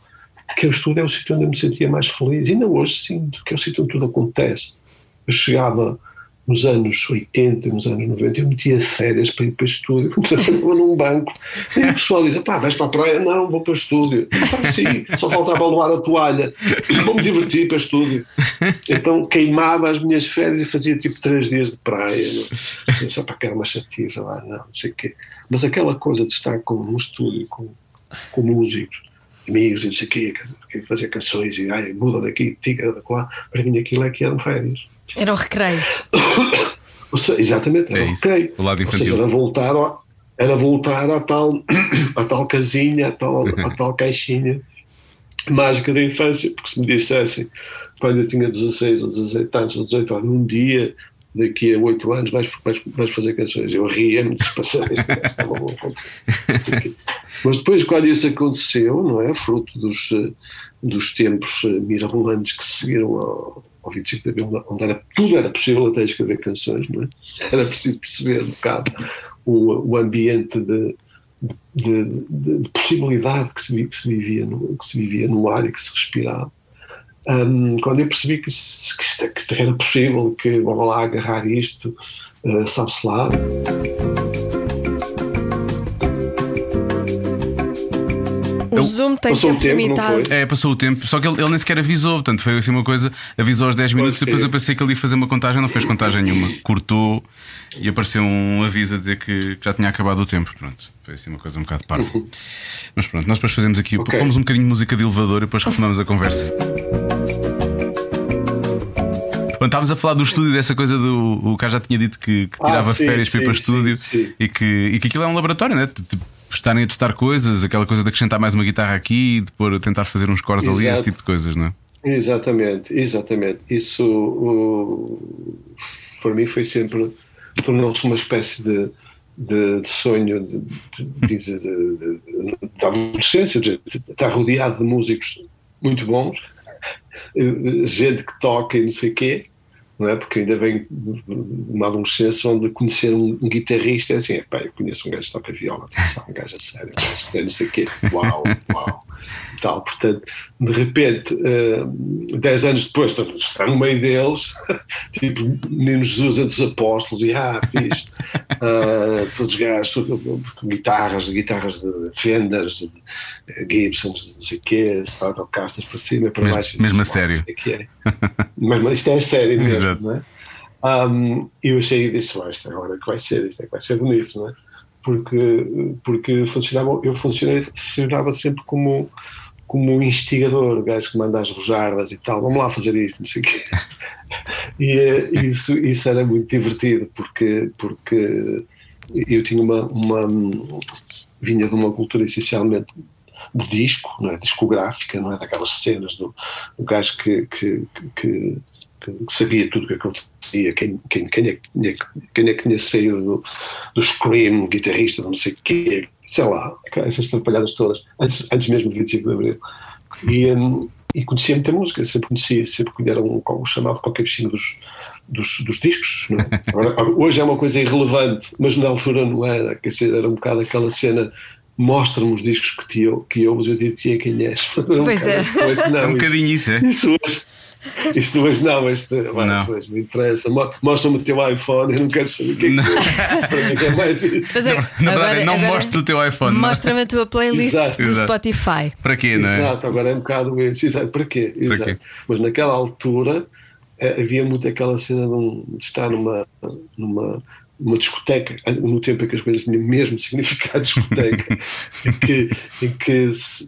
que o estudo é o sítio onde eu me sentia mais feliz. E ainda hoje sinto que é o sítio onde tudo acontece. Eu chegava nos anos 80, nos anos 90, eu metia férias para ir para estúdio, estava num banco, e o pessoal dizia, pá, vais para a praia? Não, vou para o estúdio. Ah, sim, só faltava levar a toalha, vou-me divertir para o estúdio. Então queimava as minhas férias e fazia tipo três dias de praia. Pensava, pá, que era uma chatice, lá, não, não sei o quê. Mas aquela coisa de estar com, no estúdio, com, com músicos, amigos e não sei o quê, fazer canções e ai, muda daqui, tica da lá, para mim aquilo é que eram férias. Era o recreio. seja, exatamente, era É o isso, recreio. o lado Ou seja, infantil. era voltar, ao- era voltar à tal, à tal casinha, à tal, à tal caixinha mágica da infância, porque se me dissessem quando eu tinha 16 ou 17 anos ou 18 anos, num dia, daqui a 8 anos, vais, vais, vais fazer canções. Eu ria-me, estava bom. Mas depois, quando isso aconteceu, não é? Fruto dos, eh, dos tempos eh, mirabolantes que se seguiram ao, ao 25 de Abril, onde era, tudo era possível até escrever canções, não é? Era preciso perceber um bocado o, o ambiente de, de, de- de possibilidade que se, que se vivia no, que se vivia no ar e que se respirava. Hum, quando eu percebi que, que isto, que isto era possível, que vamos lá agarrar isto, eh, sabe-se lá. Zoom tem passou o tempo tempo, limitado. É, passou o tempo, só que ele, ele nem sequer avisou, portanto foi assim uma coisa, avisou aos 10 minutos, Pode depois ser. eu pensei que ele ia fazer uma contagem, não fez contagem nenhuma, cortou e apareceu um aviso a dizer que, já tinha acabado o tempo. Pronto, foi assim uma coisa um bocado parva. Mas pronto, nós depois fazemos aqui, Ok. pomos um bocadinho de música de elevador e depois retomamos a conversa. Bom, estávamos a falar do estúdio, dessa coisa do. O cara já tinha dito que, que Ah, tirava sim, férias para ir sim, para o sim, estúdio sim. E, que, e que aquilo é um laboratório, né? Estarem a testar coisas, aquela coisa de acrescentar mais uma guitarra aqui, de pôr, tentar fazer uns cores ali, esse tipo de coisas, não é? Exatamente, exatamente. Isso o, para mim foi sempre tornou-se uma espécie de, de, de sonho de, de, da adolescência, de, estar rodeado de músicos muito bons, gente que toca e não sei o quê. Não é? Porque ainda vem uma adolescência onde conhecer um, guitarrista é assim: epá, eu conheço um gajo que toca viola, atenção, um gajo a sério, que não sei o quê, uau, uau tal. Portanto, de repente, eh, dez anos depois, estamos- está no meio deles, tipo menino Jesus entre os apóstolos, e ah, fiz todos os gajos todos com guitarras, guitarras de Fenders, de Gibsons, não sei o quê, Stratocasters para cima para Mes- baixo. mesmo a sério. isto é mas, isto é sério mesmo, não é? Um, eu achei e disse, "Ué, isto agora que vai ser, isto é que vai ser bonito, não é? Porque, porque funcionava, eu funcionava sempre como, como um instigador, o gajo que manda as rojardas e tal, vamos lá fazer isto, não sei o quê. E eh, isso, isso era muito divertido, porque, porque eu tinha uma, uma. vinha de uma cultura essencialmente de disco, não é? discográfica, não é? Daquelas cenas do, do gajo que, que, que, que- que sabia tudo o que acontecia, quem, quem, quem, é, que tinha, quem é que tinha saído do, do Scream, guitarrista, não sei o quê, sei lá, essas atrapalhadas todas, antes, antes mesmo de 25 de Abril. E, hum, e conhecia muita música, sempre conhecia, sempre que era um, um chamado qualquer bichinho dos, dos, dos discos. Não é? Agora, hoje é uma coisa irrelevante, mas na altura não era, quer dizer, era um bocado aquela cena. Mostra-me os discos que te eu, que ouves, eu diria quem és. Era um Pois é. não, É um isso- bocadinho isso, é? isso hoje. Isto hoje não, isto vai, Não. me interessa. Mo- Mostra-me o teu iPhone, eu não quero saber o que é que Não. Para mim é é mais isso. Mas é- Na verdade, agora- não agora mostres o teu iPhone. não é? Mostra-me a tua playlist Exato, do exato. Spotify. Para quê, não é? Exato, agora é um bocado isso. Exato. Para quê? Exato. quê? Mas naquela altura eh, havia muito aquela cena de, um- de estar numa, numa, numa discoteca, no tempo em que as coisas tinham mesmo significado de discoteca, em que, em que se-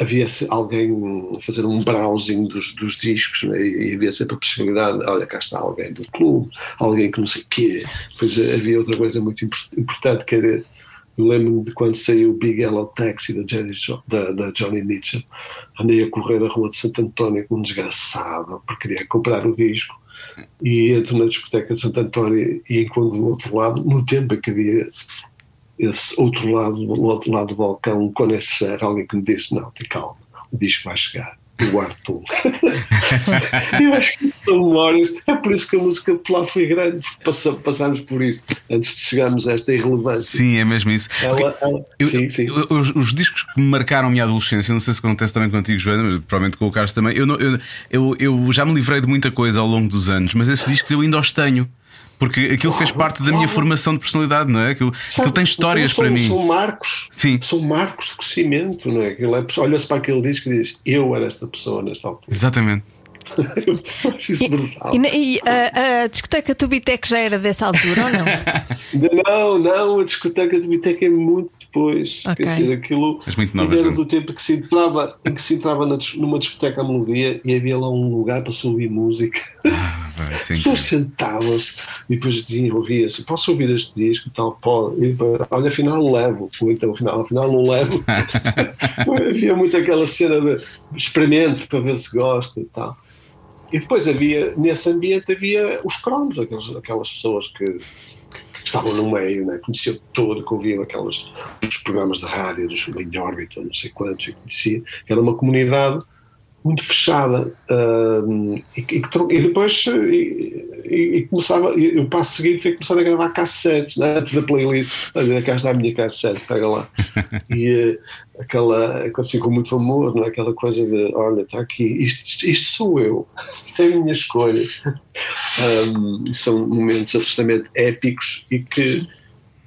havia alguém a fazer um browsing dos, dos discos né? e, havia sempre a possibilidade, olha, cá está alguém do clube, alguém que não sei quê. Depois eh, havia outra coisa muito impor- importante que era lembro-me de quando saiu o Big Yellow Taxi da, Jo- da, da Johnny Mitchell. Andei a correr a rua de Santo António com um desgraçado porque queria comprar o disco. E entro na discoteca de Santo António e encontro do outro lado, no tempo em que havia esse outro lado, do outro lado do balcão, um conhecer, alguém que me disse: Não, tem calma, o disco vai chegar. Eu guardo tudo. eu acho que são memórias. É por isso que a música popular foi grande, passámos por isso antes de chegarmos a esta irrelevância. Sim, é mesmo isso. Ela- ela- Eu- sim, sim. eu- Os, os discos que me marcaram a minha adolescência, não sei se acontece também contigo, Joana, mas provavelmente com o Carlos também. Eu, não- eu, eu, eu já me livrei de muita coisa ao longo dos anos, mas esses discos eu ainda os tenho. Porque aquilo fez parte da minha formação de personalidade, não é? Aquilo, aquilo tem histórias são, para mim. São marcos. Sim. São marcos de crescimento, não é? Aquilo é Olha-se para aquele disco e diz: Eu era esta pessoa nesta altura. Exatamente. Eu acho isso brutal. E, na- e a, a discoteca Tubitec já era dessa altura ou não? Não, não, a discoteca de Biteca é muito depois. Ok. Quer dizer, aquilo nova, era do tempo que se entrava, em que se entrava numa discoteca à melodia e havia lá um lugar para se ouvir música. Ah, vai, sim. As pessoas sentavam-se e depois ouvia-se, posso ouvir este disco e tal, pode. E depois, olha, afinal levo. Ou então, afinal, afinal não levo. havia muito aquela cena de experimento para ver se gosta e tal. E depois havia, nesse ambiente, havia os cromos, aqueles, aquelas pessoas que estavam no meio, né? conheciam todo, que ouviam aquelas, os programas de rádio, dos em órbita, não sei quantos, e conhecia, era uma comunidade muito fechada hum, e, e e depois e, e- começava e o passo seguinte foi começar a gravar cassetes né, antes da playlist a dizer cá está a minha cassete, pega lá e eh, aquela assim com muito amor, não é? aquela coisa de olha, está aqui, isto, isto sou eu isto é a minha escolha Hum, são momentos absolutamente épicos e que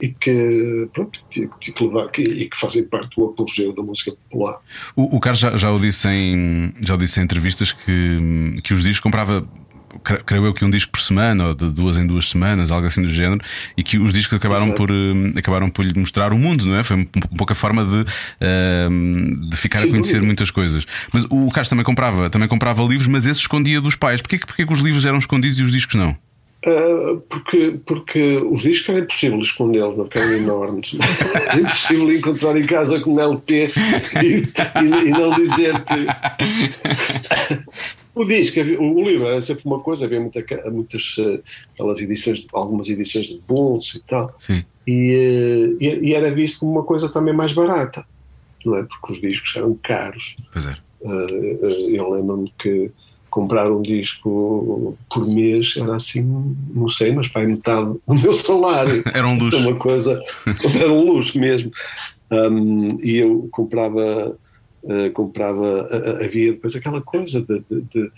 e que, pronto, que, que, levar- que- e que fazem parte do apogeu da música popular. O, o Carlos já, já o disse em, já o disse em entrevistas que, que os discos comprava. cre- Creio eu que um disco por semana ou de duas em duas semanas, algo assim do género, e que os discos acabaram Exato. por, hum, acabaram por lhe mostrar o mundo, não é? Foi um, um pouco a forma de, hum, de ficar a Sem conhecer muitas coisas. Mas o Carlos também comprava, também comprava livros, mas esse escondia dos pais. Porquê, porquê que os livros eram escondidos e os discos não? Uh, porque, porque os discos era impossível escondê-los, não, eram enormes. É impossível encontrar em casa com um LP e, e- e não dizer que. O disco, o livro era sempre uma coisa, havia muita, muitas aquelas edições, algumas edições de bolso e tal, Sim. e, e, era visto como uma coisa também mais barata, não é? Porque os discos eram caros. Pois é. Uh, uh, eu lembro-me que comprar um disco por mês era assim, não sei, mas vai metade do meu salário. Era um luxo. Uma coisa, era um luxo mesmo. Um, e eu comprava, uh, comprava, uh, havia depois aquela coisa de, de- de-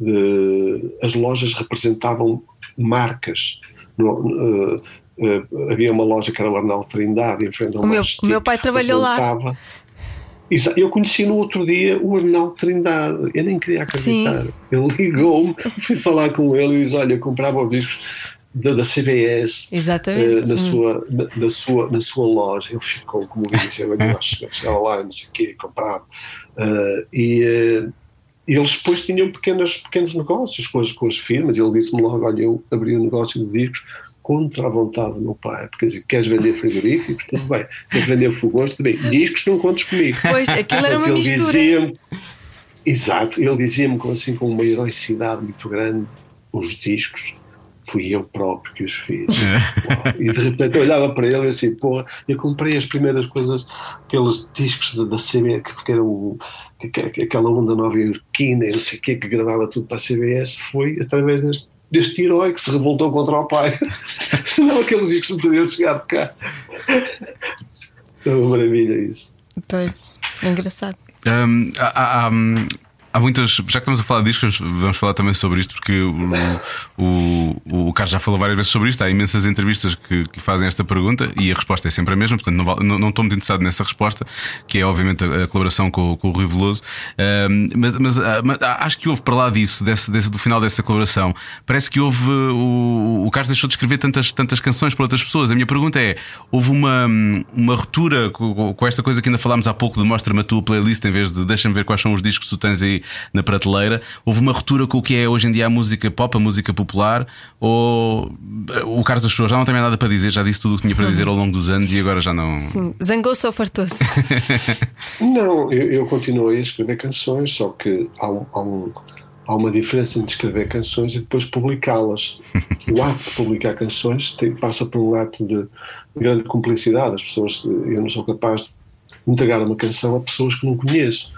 de- as lojas representavam marcas. No- uh, uh, havia uma loja que era o Arnaldo Trindade em frente ao O meu- meu pai trabalhou lá. Eu conheci no outro dia o Arnaldo Trindade. Eu nem queria acreditar. Ele ligou-me, fui falar com ele e disse: Olha, eu comprava os discos da, da CBS Exatamente. eh, na, Hum. sua, na, na sua, na sua loja. Ele ficou como disse: Eu chegava lá, não sei o quê, comprava. Eh, e. e eles depois tinham pequenos, pequenos negócios com as, com as firmas. Ele disse-me logo: Olha, eu abri um negócio de discos contra a vontade do meu pai. Porque dizer, queres vender frigoríficos? Tudo bem. Queres vender fogões? Tudo bem. Discos não contes comigo. Pois, aquilo era uma ele mistura. Exato, ele dizia-me com, assim, com uma heroicidade muito grande: os discos fui eu próprio que os fiz. Uau. E de repente eu olhava para ele e assim, porra, eu comprei as primeiras coisas, aqueles discos da, da CBS, que, que eram que- que- aquela onda nova iorquina e não sei o quê, que gravava tudo para a CBS, foi através deste, deste herói que se revoltou contra o pai. Senão aqueles discos não teriam chegado cá. É uma maravilha isso. Pois, é engraçado. Hum, há, há- há, muitas. Já que estamos a falar de discos, vamos falar também sobre isto, porque o, o, o Carlos já falou várias vezes sobre isto. Há imensas entrevistas que, que fazem esta pergunta e a resposta é sempre a mesma, portanto não, não, não estou muito interessado nessa resposta, que é obviamente a, a colaboração com, com o Rui Veloso. Mas, mas, ah, mas acho que houve para lá disso, desse, desse- do final dessa colaboração, parece que houve. O, o Carlos deixou de escrever tantas, tantas canções para outras pessoas. A minha pergunta é: houve uma, uma ruptura com, com esta coisa que ainda falámos há pouco de mostra-me a tua playlist em vez de deixa-me ver quais são os discos que tu tens aí na prateleira? Houve uma ruptura com o que é hoje em dia a música pop, a música popular? Ou o Carlos das pessoas já não tem mais nada para dizer, já disse tudo o que tinha para dizer ao longo dos anos e agora já não. Sim, zangou-se ou fartou-se? Não, eu, eu continuei a escrever canções, só que há, um- há um- há uma diferença entre escrever canções e depois publicá-las. O ato de publicar canções tem- passa por um ato de, de grande cumplicidade. As pessoas, eu não sou capaz de entregar uma canção a pessoas que não conheço.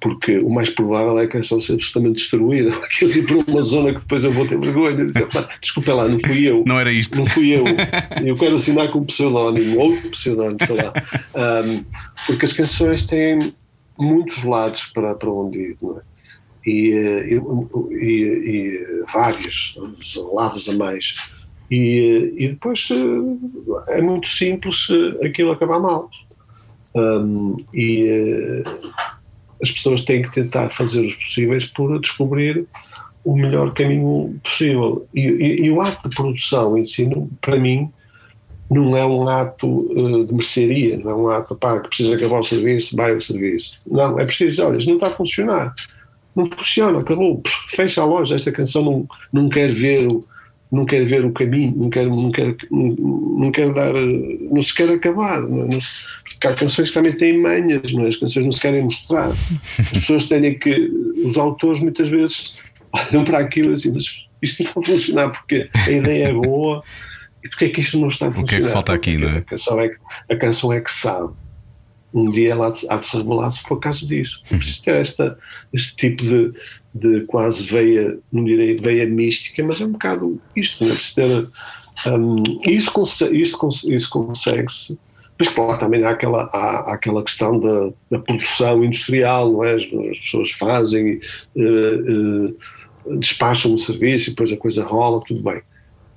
Porque o mais provável é a canção ser absolutamente destruída. Aquilo ir por uma zona que depois eu vou ter vergonha de dizer, "Pá, desculpa lá, não fui eu. Não era isto. Não fui eu. Eu quero assinar com um pseudónimo, outro pseudónimo, sei lá. Ahm, porque as canções têm muitos lados para, para onde ir, não é? E, eh, eu- e, e vários lados a mais. E, e depois eh, é muito simples eh, aquilo acabar mal. Um, e eh, as pessoas têm que tentar fazer os possíveis por descobrir o melhor caminho possível. E, e, e o ato de produção em si, para mim, não é um ato uh, de mercearia, não é um ato pá, que precisa acabar o serviço, vai ao serviço. Não, é preciso dizer, olha, isto não está a funcionar. Não funciona, acabou, fecha a loja, esta canção não, não quer ver o, não quer ver o caminho, não quer, não quer, não, quer dar, não se quer acabar. Não, não, porque há canções que também têm manhas, não é? as canções não se querem mostrar. As pessoas têm que, os autores muitas vezes olham para aquilo e dizem, mas isto não vai funcionar porque a ideia é boa, e porquê é que isto não está a funcionar? O que é que falta aqui, não é? A canção é, que, a canção é que sabe. Um dia ela há de se revelar se for caso disso. Hum. Preciso ter esta, este tipo de, de quase veia, não direi veia mística, mas é um bocado isto, não é? Preciso. Um, isso, isso, isso consegue-se. Pois, claro, também há aquela, há, há aquela questão da, da, produção industrial, não é? As, as pessoas fazem, uh, uh, despacham o serviço e depois a coisa rola, tudo bem.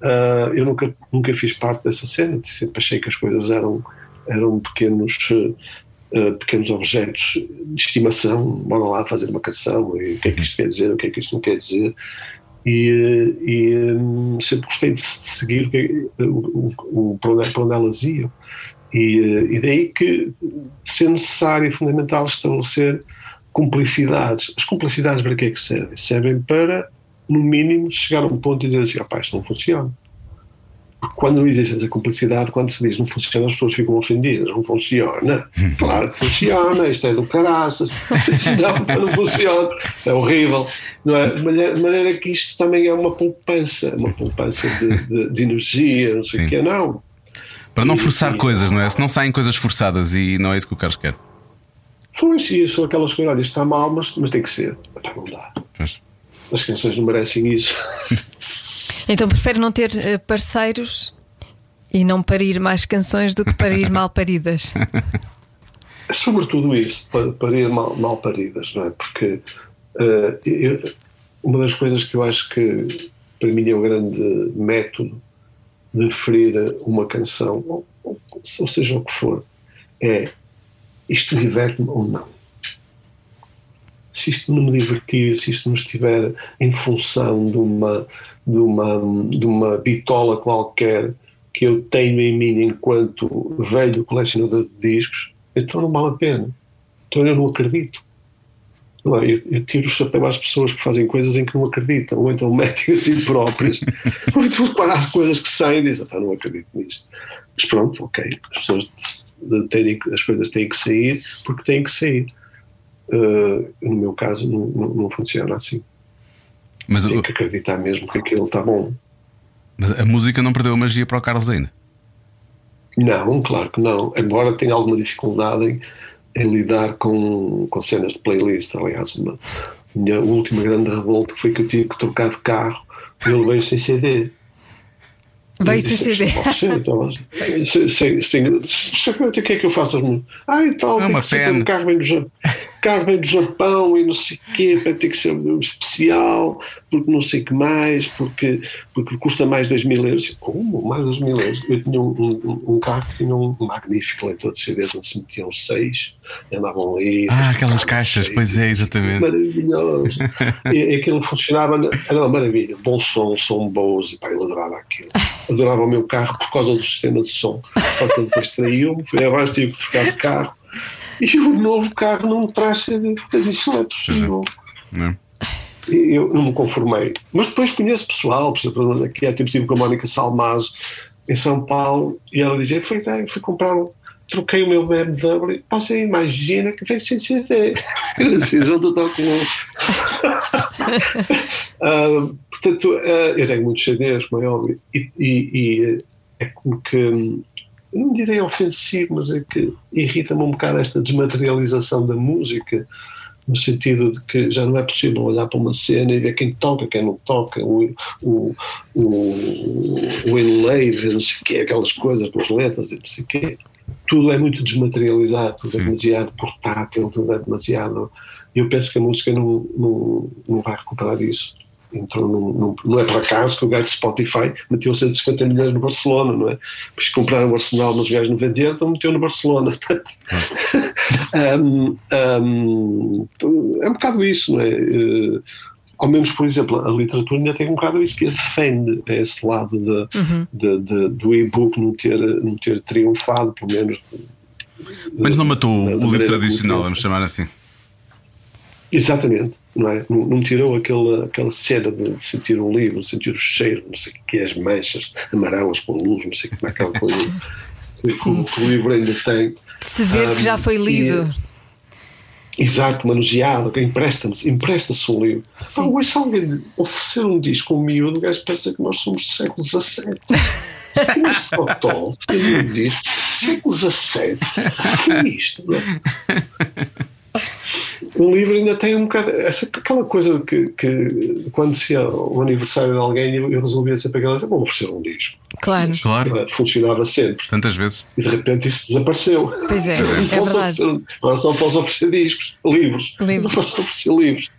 Uh, eu nunca, nunca fiz parte dessa cena, sempre achei que as coisas eram, eram pequenos, uh, pequenos objetos de estimação. Bora lá fazer uma canção, e o que é que isto quer dizer, o que é que isto não quer dizer. E, e um, sempre gostei de, seguir o, o, o, para, onde, para onde elas iam. E, e daí que ser necessário e fundamental estabelecer cumplicidades. As cumplicidades para que é que servem? Servem para no mínimo, chegar a um ponto e dizer assim: rapaz, isto não funciona. Porque quando não existe essa cumplicidade, quando se diz não funciona, as pessoas ficam ofendidas. Não funciona. Claro que funciona, isto é do caraças. Não, não funciona. É horrível. Não é? De maneira que isto também é uma poupança, uma poupança de, de, de energia, não sei Sim. o que é, não. Para não forçar e, coisas, não é? Se não saem coisas forçadas e não é isso que o Carlos quer. Foi isso, são aquelas coisas, olha, isto está mal, mas, mas tem que ser. Não dá. Pois as canções não merecem isso. Então prefere não ter eh, parceiros e não parir mais canções do que parir mal paridas? É sobretudo isso, parir mal, mal paridas, não é? Porque uh, eu, uma das coisas que eu acho que para mim é o grande método de referir uma canção, ou, ou, ou seja o que for, é isto diverte-me ou não se isto não me divertir, se isto não estiver em função de uma, de uma, de uma bitola qualquer que eu tenho em mim enquanto velho colecionador de discos, então não vale a pena. Então eu não acredito. Não é? eu, eu, tiro o chapéu às pessoas que fazem coisas em que não acreditam, ou então metem a si próprias. Porque há coisas que saem e dizem, não acredito nisto. Mas pronto, ok, as pessoas têm, as coisas têm que sair porque têm que sair. Uh, no meu caso, não, não, não funciona assim. Mas Tem que acreditar mesmo que aquilo está bom. Mas a música não perdeu a magia para o Carlos ainda? Não, claro que não. Embora tenha alguma dificuldade em, em lidar com, com cenas de playlist. Aliás, uma, minha última grande revolta foi que eu tive que trocar de carro e ele veio sem CD. Vai sem CD. Então, sem, sem, sem, o que é que eu faço? Ah, então, é tem que ser um carro vem do Japão carro vem do Japão e não sei o quê, vai ter que ser um especial, porque não sei o que mais, porque, porque custa mais 2 mil euros. Como? Mais 2 mil euros? Eu tinha um, um, um, carro que tinha um magnífico leitor de CDs onde se metiam seis, andavam ali. Ah, aquelas caixas, seis, pois é, exatamente. Maravilhoso. e, aquilo funcionava, era uma maravilha. Bom som, som bons, e pá, eu adorava aquilo. Adorava o meu carro por causa do sistema de som. Só que depois traiu-me, fui abaixo, tive que trocar de carro e o novo carro não traz CD, isso não é possível. Não. Eu não me conformei. Mas depois conheço pessoal, por exemplo, aqui há tempo estive com a Mónica Salmazo em São Paulo e ela dizia: fui, fui comprar um, troquei o meu BMW, passei, imagina que vem sem CD. junto com uh, Portanto, uh, eu tenho muitos CDs, como é óbvio, e, e, e é como que não direi ofensivo, mas é que irrita-me um bocado esta desmaterialização da música, no sentido de que já não é possível olhar para uma cena e ver quem toca, quem não toca, o, o, o, o enlave, não sei o quê, aquelas coisas com as letras e não sei o quê. Tudo é muito desmaterializado, tudo é Sim. é demasiado portátil, tudo é demasiado. Eu penso que a música não, não, não vai recuperar isso. Entrou num, num, não é por acaso que o gajo de Spotify meteu 150 milhões no Barcelona, não é? Depois compraram o Arsenal, mas os gajos não vendiam, então meteu no Barcelona. um, um, é um bocado isso, não é? Uh, ao menos, por exemplo, a literatura ainda tem um bocado isso que defende esse lado de, uhum. de, de, do e-book não ter, não ter triunfado, pelo menos. Mas não matou o livro tradicional, vamos chamar assim. Exatamente, não é? Não, não tirou aquela, aquela cena de sentir um livro, sentir o cheiro, não sei o que, as manchas amarelas com luz, não sei como é aquela coisa que, que, o livro ainda tem. De se ver um, que já foi lido. E, exato, manuseado, empresta-se, empresta-se um livro. Ah, hoje se alguém oferecer um disco um miúdo, o gajo pensa que nós somos do século XVII. Mas Totó, um disco, século XVII, o que é isto? Não é? o livro ainda tem um bocado. Essa, aquela coisa que, que quando se ia o aniversário de alguém, eu, eu resolvia sempre aquela coisa: vou oferecer um disco. Claro. claro. Funcionava sempre. Tantas vezes. E de repente isso desapareceu. Pois é, é, é verdade. Oferecer, agora só posso oferecer discos, livros. livros. Não posso oferecer livros.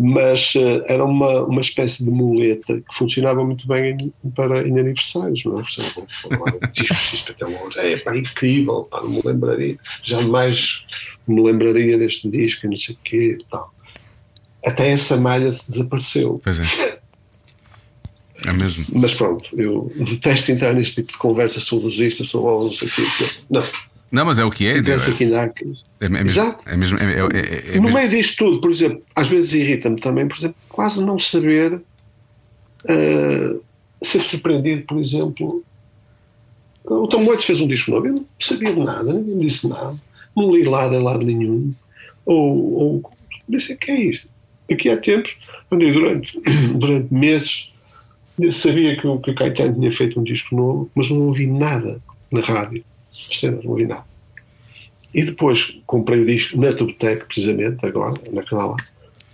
Mas uh, era uma, uma espécie de muleta que funcionava muito bem em, para, em aniversários. Não é? Oferecer um disco, disco até hoje. É, pá, incrível, pá, não me lembraria. Jamais me lembraria deste disco e não sei o quê tal. Até essa malha se desapareceu. Pois é. É mesmo. Mas pronto, eu detesto entrar neste tipo de conversa sobre os isto, sobre o não sei o quê. Não. Não, mas é o que é. Pensa que é, é, mesmo, Exato. É mesmo, é, é, é no meio disto tudo, por exemplo, às vezes irrita-me também, por exemplo, quase não saber uh, ser surpreendido, por exemplo. O Tom Waits fez um disco novo, eu não sabia de nada, ninguém me disse nada, não li lado em lado nenhum. Ou, ou disse, que é isto? Daqui a tempos, durante, durante meses, sabia que o, que o Caetano tinha feito um disco novo, mas não ouvi nada na rádio não ouvi nada. E depois comprei o disco na Tubetec, precisamente, agora, na canal,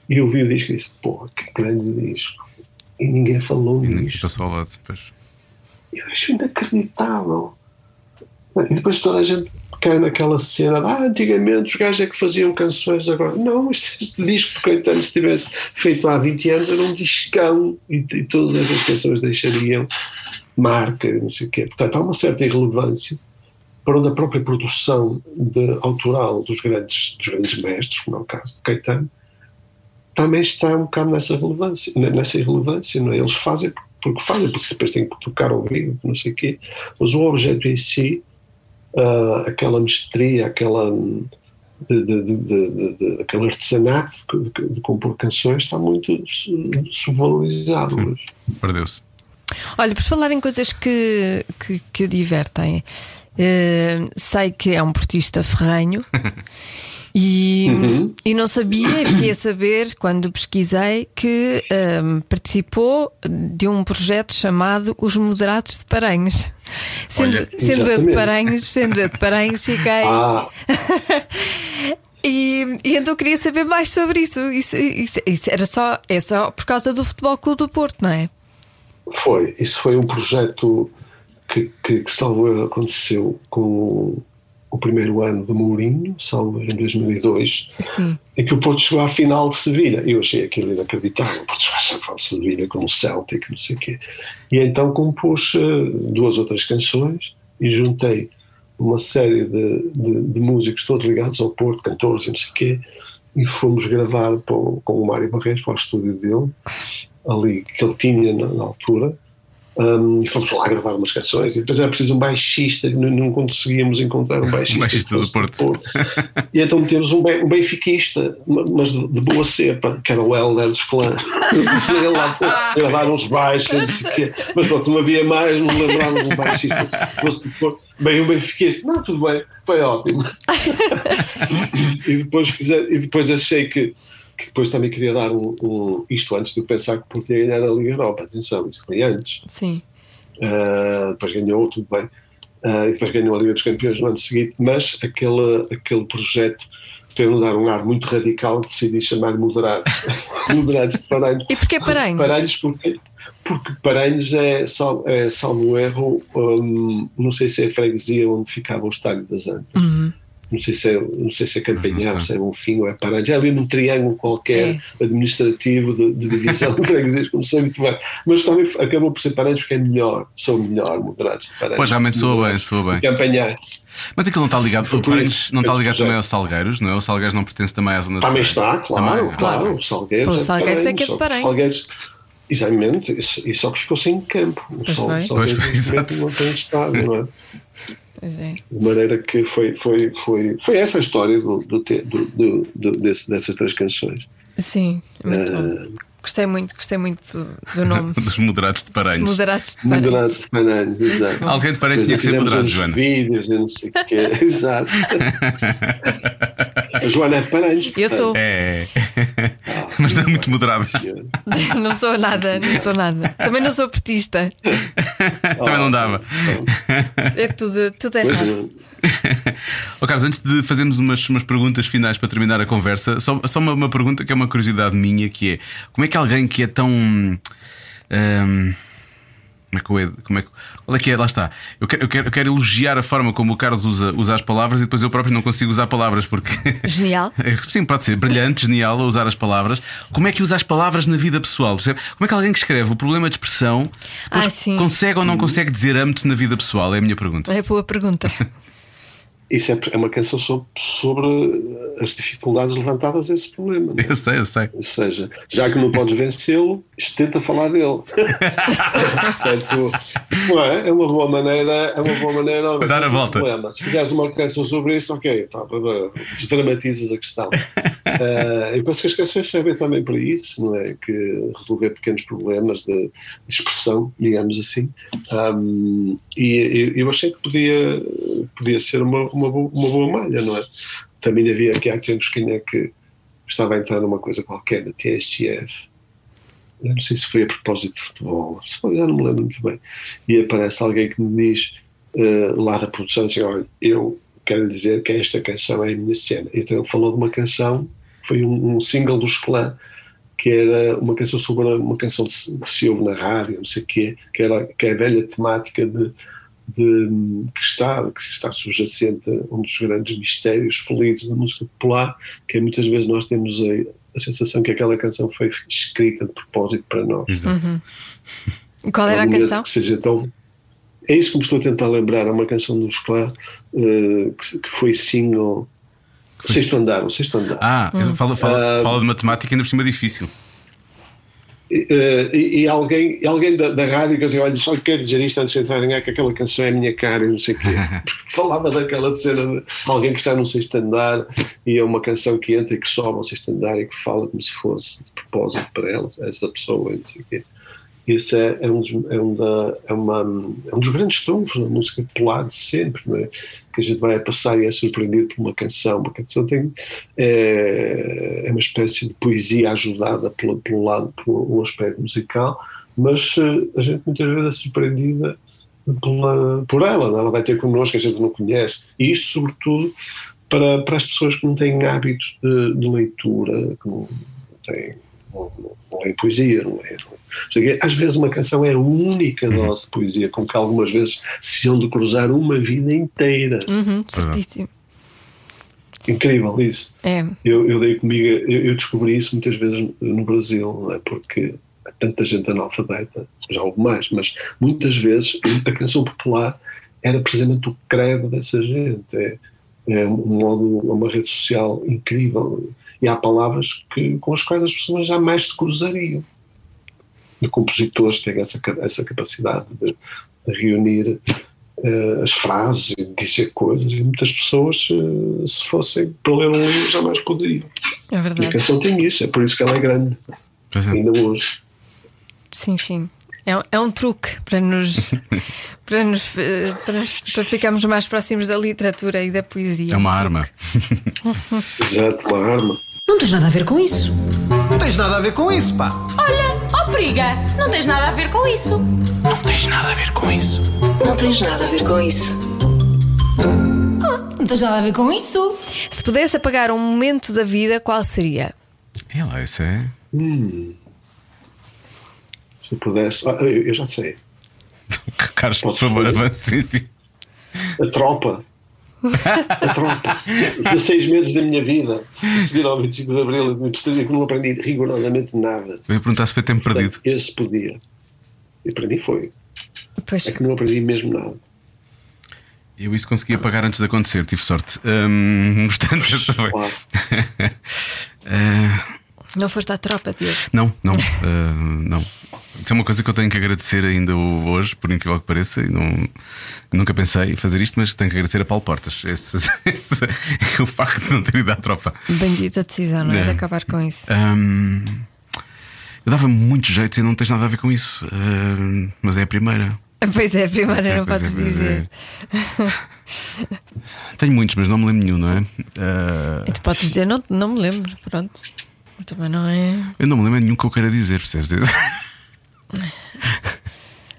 e ouvi o disco e disse: Pô, que grande disco. E ninguém falou e disto. Passou ao lado depois. Eu acho inacreditável. E depois toda a gente cai naquela cena de, ah, antigamente os gajos é que faziam canções agora. Não, este, este disco, então, se tivesse feito há 20 anos, era um discão e, e todas essas canções deixariam marca, não sei o quê. Portanto, há uma certa irrelevância para onde a própria produção de, autoral dos grandes, dos grandes mestres, como é o caso de Caetano, também está um bocado nessa relevância, nessa irrelevância, não é? Eles fazem porque fazem, porque depois têm que tocar ao vivo, não sei o quê, mas o objeto em si, uh, aquela mestria, aquela, de, de, de, aquele artesanato de, compor canções está muito subvalorizado. Perdeu-se. Olha, por falar em coisas que, que, que divertem, Uh, sei que é um portista ferranho e, uhum. e não sabia, e fiquei a saber quando pesquisei que um, participou de um projeto chamado Os Moderados de Paranhos. Sendo, Olha, sendo eu de Paranhos, sendo eu de Paranhos, fiquei. Ah. E, e, então queria saber mais sobre isso. Isso, isso. isso, era só, é só por causa do Futebol Clube do Porto, não é? Foi. Isso foi um projeto que, que, que salvo aconteceu com o primeiro ano do Mourinho, salvo em 2002, Sim. em que o Porto chegou à final de Sevilha. Eu achei aquilo inacreditável. O Porto chegou à final de Sevilha com o Celtic, não sei o quê. E então compus uh, duas ou três canções e juntei uma série de, de, de, músicos todos ligados ao Porto, cantores e não sei o quê, e fomos gravar com o Mário Barreiros para o estúdio dele, ali que ele tinha na, na altura, um, e fomos lá gravar umas canções e depois era preciso um baixista não, não conseguíamos encontrar um baixista, um baixista do Porto. Porto. e então metemos um, um benfiquista mas de, de, boa cepa que era o Helder dos clãs ele lá gravar uns baixos mas pronto, não havia mais não lembrávamos um baixista fosse de Porto bem um benfiquista, não, tudo bem foi ótimo e, depois, e depois achei que que depois também queria dar um, um, isto antes de pensar que podia ganhar a Liga Europa. Atenção, isso foi antes. Sim. Uh, depois ganhou, tudo bem. Uh, e depois ganhou a Liga dos Campeões no ano seguinte, mas aquele, aquele projeto teve dar um ar muito radical, decidi chamar Moderados. moderados de Paranhos. E porquê Paranhos? Paranhos porque, porque Paranhos é, sal, é salvo erro, um, não sei se é a freguesia onde ficava o Estádio das Antas. Uhum. Não sei se é, não sei se é Campanhar, se é Bonfim ou é Paranhos, é ali num triângulo qualquer administrativo de, de divisão de freguesias, não sei muito bem. Mas também acabou por ser Paranhos porque é melhor, são melhor moderados de Paranhos. Pois realmente soa bem, soa bem. Campanhar. Mas aquilo não está ligado, por Paranhos isso não está ligado também aos Salgueiros, não é? O Salgueiros não pertence também à zona de Também está, claro, Também, claro. Os Salgueiros. É Salgueiros é que é de Paranhos. Salgueiros, exatamente, e só que ficou sem campo. O Pois. Salgueiros Pois exato. não tem estado, não é? É. De maneira que foi, foi, foi, foi essa a história do, do, do, do, do- desse- dessas três canções. Sim, muito Eh, bom. Gostei muito, gostei muito do, do nome. Dos moderados de Paranhos. Moderados de Paranhos. de Paranhos, exato. Alguém de Paranhos tinha que ser moderado, uns Joana. vídeos não sei o quê. Exato. A Joana é de Paranhos. Eu sou. É. Mas não é muito moderado. Não sou nada, não sou nada. Também não sou petista. Também não dava. É tudo, tudo Pois errado. não. Ó Carlos, antes de fazermos umas, umas perguntas finais para terminar a conversa, só, só uma, uma pergunta que é uma curiosidade minha, que é como é que alguém que é tão. hum, como é que eu hei- como é que, qual é que é? Lá está. Eu quero, eu, quero, eu quero elogiar a forma como o Carlos usa, usa as palavras e depois eu próprio não consigo usar palavras porque. Genial. Sim, pode ser brilhante, genial a usar as palavras. Como é que usa as palavras na vida pessoal? percebe? Como é que alguém que escreve o problema de expressão Ah, consegue ou não consegue dizer amo-te na vida pessoal? É a minha pergunta. É boa pergunta. Isso é, é uma canção sobre, sobre as dificuldades levantadas a esse problema. não é? Eu sei, eu sei. Ou seja, já que não podes vencê-lo, tenta falar dele. Portanto, é? é uma boa maneira, é uma boa maneira olha, Dar a volta. Problema. Se fizeres uma canção sobre isso, ok, tá, tá, tá, desdramatizas a questão. Eh, eu penso que as canções servem também para isso, não é? Que resolver pequenos problemas de, de expressão, digamos assim. Um, e eu, eu achei que podia, podia ser uma, uma, boa, uma boa malha, não é? Também havia aqui há tempos quem é que estava a entrar numa coisa qualquer da TSF. Eu não sei se foi a propósito de futebol, já não me lembro muito bem. E aparece alguém que me diz eh, lá da produção assim: olha, eu quero dizer que esta canção é a minha cena. Então ele falou de uma canção, foi um, um single do Esclã, que era uma canção sobre uma canção que se ouve na rádio, não sei o quê, que, era, que é a velha temática de, de- que, está, que está subjacente a um dos grandes mistérios feliz da música popular, que é muitas vezes nós temos a, a sensação que aquela canção foi escrita de propósito para nós. Exato. E Qual era a canção? Que seja tão... É isso que me estou a tentar lembrar, é uma canção do Esclá eh, que, que foi single. O sexto andar, o sexto andar. Ah, fala, fala, Ah, fala de matemática ainda por cima difícil. E, eh, e, e alguém, alguém da, da rádio que dizia, olha, só quero dizer isto antes de entrar em ar, que aquela canção é a minha cara e não sei o quê. Falava daquela cena de alguém que está num sexto andar e é uma canção que entra e que sobe ao sexto andar e que fala como se fosse de propósito para ela, essa pessoa não sei o quê. Esse é, é, um é, é, uma, é um dos grandes trunfos da música popular de sempre, não é? que a gente vai passar e é surpreendido por uma canção. Uma canção tem, é, é uma espécie de poesia ajudada pelo, pelo lado, um aspecto musical, mas eh, a gente muitas vezes é surpreendida pela, por ela, é? ela vai ter connosco que a gente não conhece. E isto, sobretudo, para, para as pessoas que não têm hábitos de, de leitura, que não têm não, não leem poesia, não quê. Às vezes uma canção é a única dose de poesia com que algumas vezes se hão de cruzar uma vida inteira. Uhum, certíssimo. Incrível isso. É. Eu, eu dei comigo, eu, eu descobri isso muitas vezes no Brasil, não é? porque há tanta gente analfabeta, já houve mais, mas muitas vezes a canção popular era precisamente o credo dessa gente. É, é um modo, é uma rede social incrível. E há palavras que, com as quais as pessoas jamais se cruzariam. E compositores têm essa, essa capacidade de, de reunir eh, as frases e de dizer coisas, e muitas pessoas, eh, se fossem para ler um livro, jamais poderiam. É E a verdade. canção tem isso, é por isso que ela é grande, é. ainda hoje. Sim, sim. É, um- é um truque para nos, para, nos eh, para, nos- para ficarmos mais próximos da literatura e da poesia. É uma arma. Exato, uma arma. Não tens nada a ver com isso. Não tens nada a ver com isso, pá. Olha, ó periga, não tens nada a ver com isso. Não tens nada a ver com isso. Não tens nada a ver com isso. Se pudesse apagar um momento da vida, qual seria? É lá, isso é. Se eu pudesse. Ah, eu, eu já sei. Carlos, por favor, avance. A tropa. A tropa. 16 meses da minha vida, a seguir ao 25 de Abril, percebi que não aprendi rigorosamente nada. Eu ia perguntar se foi tempo perdido. Esse podia. E para mim foi. Pois, É que não aprendi mesmo nada. Eu isso consegui apagar antes de acontecer, tive sorte. Hum, portanto, essa foi. Claro. Eh, não foste à tropa, Diogo. não, não, eh, não. Isso é uma coisa que eu tenho que agradecer ainda hoje, por incrível que pareça. E não, nunca pensei em fazer isto, mas tenho que agradecer a Paulo Portas. Esse, esse é o facto de não ter ido à tropa. Bendita decisão, não é? É. De acabar com isso. Hum, eu dava muito jeito e não tens nada a ver com isso. Hum, mas é a primeira. Pois é, a primeira não Pois é, podes é. dizer. Tenho muitos, mas não me lembro nenhum, não é? Ah, E tu podes dizer, não, não me lembro, pronto. Também não é. eu não me lembro nenhum que eu queira dizer, percebes?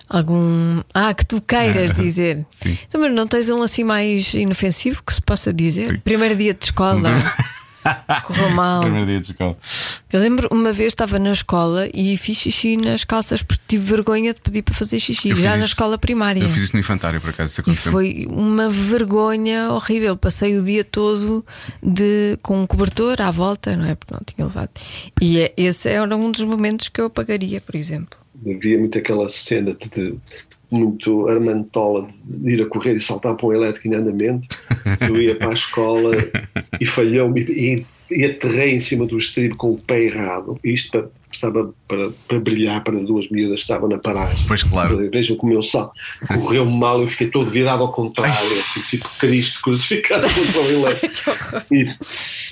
Algum. Ah, que tu queiras dizer. Sim. Mas não tens um assim mais inofensivo que se possa dizer? Sim. Primeiro dia de escola. Correu mal. Primeiro dia de escola. Eu lembro uma vez estava na escola e fiz xixi nas calças porque tive vergonha de pedir para fazer xixi, Eu já na escola primária. Eu fiz isso no infantário, por acaso, isso E aconteceu. foi uma vergonha horrível. Passei o dia todo de, com um cobertor à volta, não é? Porque não tinha levado. E é- esse era um dos momentos que eu apagaria, por exemplo. Havia muito aquela cena de, de- muito armantola de ir a correr e saltar para um elétrico em andamento. Eu ia para a escola e falhou-me e, e aterrei em cima do estribo com o pé errado. Isto para, estava para, para brilhar para duas miúdas que estavam na paragem. Pois, claro. Vejam como eu sal. Correu-me mal, eu fiquei todo virado ao contrário, assim, tipo Cristo crucificado contra o elétrico.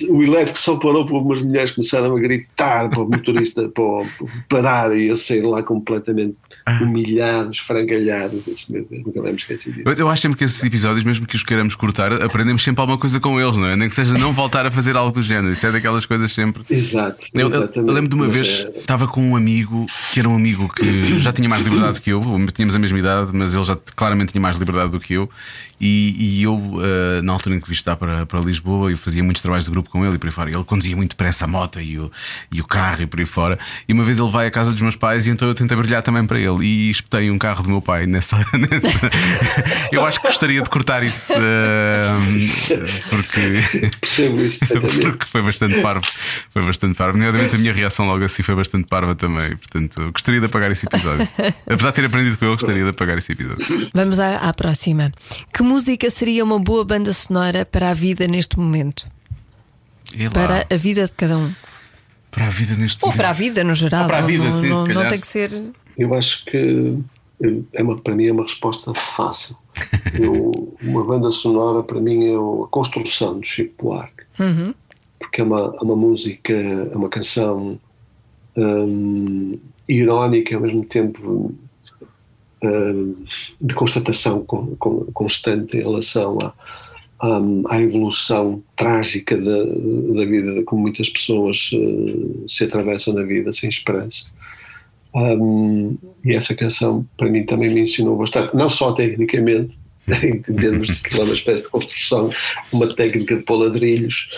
E o elétrico só parou por umas mulheres que começaram a gritar para o motorista para, o- para parar e eu saí lá completamente. Humilhado, esfrangalhado. Disse, meu Deus, nunca me esqueci disso. Eu, acho sempre que esses episódios, mesmo que os queiramos cortar, aprendemos sempre alguma coisa com eles, não é? Nem que seja não voltar a fazer algo do género. Isso é daquelas coisas sempre. Exato. Eu, eu- lembro de uma Mas, vez, eh, estava com um amigo que era um amigo que já tinha mais liberdade que eu, tínhamos a mesma idade, mas ele já claramente tinha mais liberdade do que eu. E, e eu, eh, na altura em que vi estar para, para Lisboa, eu fazia muitos trabalhos de grupo com ele e por aí fora. Ele conduzia muito depressa a moto e o, e o carro e por aí fora. E uma vez ele vai à casa dos meus pais e então eu tentei brilhar também para ele e espetei um carro do meu pai nessa. nessa- eu acho que gostaria de cortar isso eh, porque. Porque foi bastante parvo. Foi bastante parvo. Nomeadamente a minha reação logo assim foi bastante parva também. Portanto, eu gostaria de apagar esse episódio. Apesar de ter aprendido com ele, gostaria de apagar esse episódio. Vamos à, à próxima. Que música seria uma boa banda sonora para a vida neste momento? Para a vida de cada um. para a vida neste Ou momento. para a vida no geral. Ou para a não- vida, não, sim, se não, não tem que ser. Eu acho que é uma, para mim é uma resposta fácil. Eu- uma banda sonora para mim é a construção do Chico Buarque. Porque é uma, é uma música, é uma canção hum, irónica e ao mesmo tempo hum, de constatação con- con- constante em relação à, à, à evolução trágica da, da vida, como muitas pessoas eh, se atravessam na vida sem esperança. Um, e essa canção para mim também me ensinou bastante, não só tecnicamente, de que é uma espécie de construção, uma técnica de pôr ladrilhos,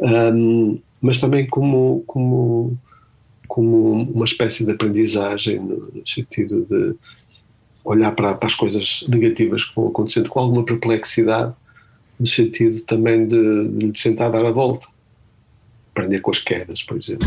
um, mas também como, como, como uma espécie de aprendizagem, no sentido de olhar para, para as coisas negativas que vão acontecendo com alguma perplexidade, no sentido também de, de sentar a dar a volta. Aprender com as quedas, por exemplo.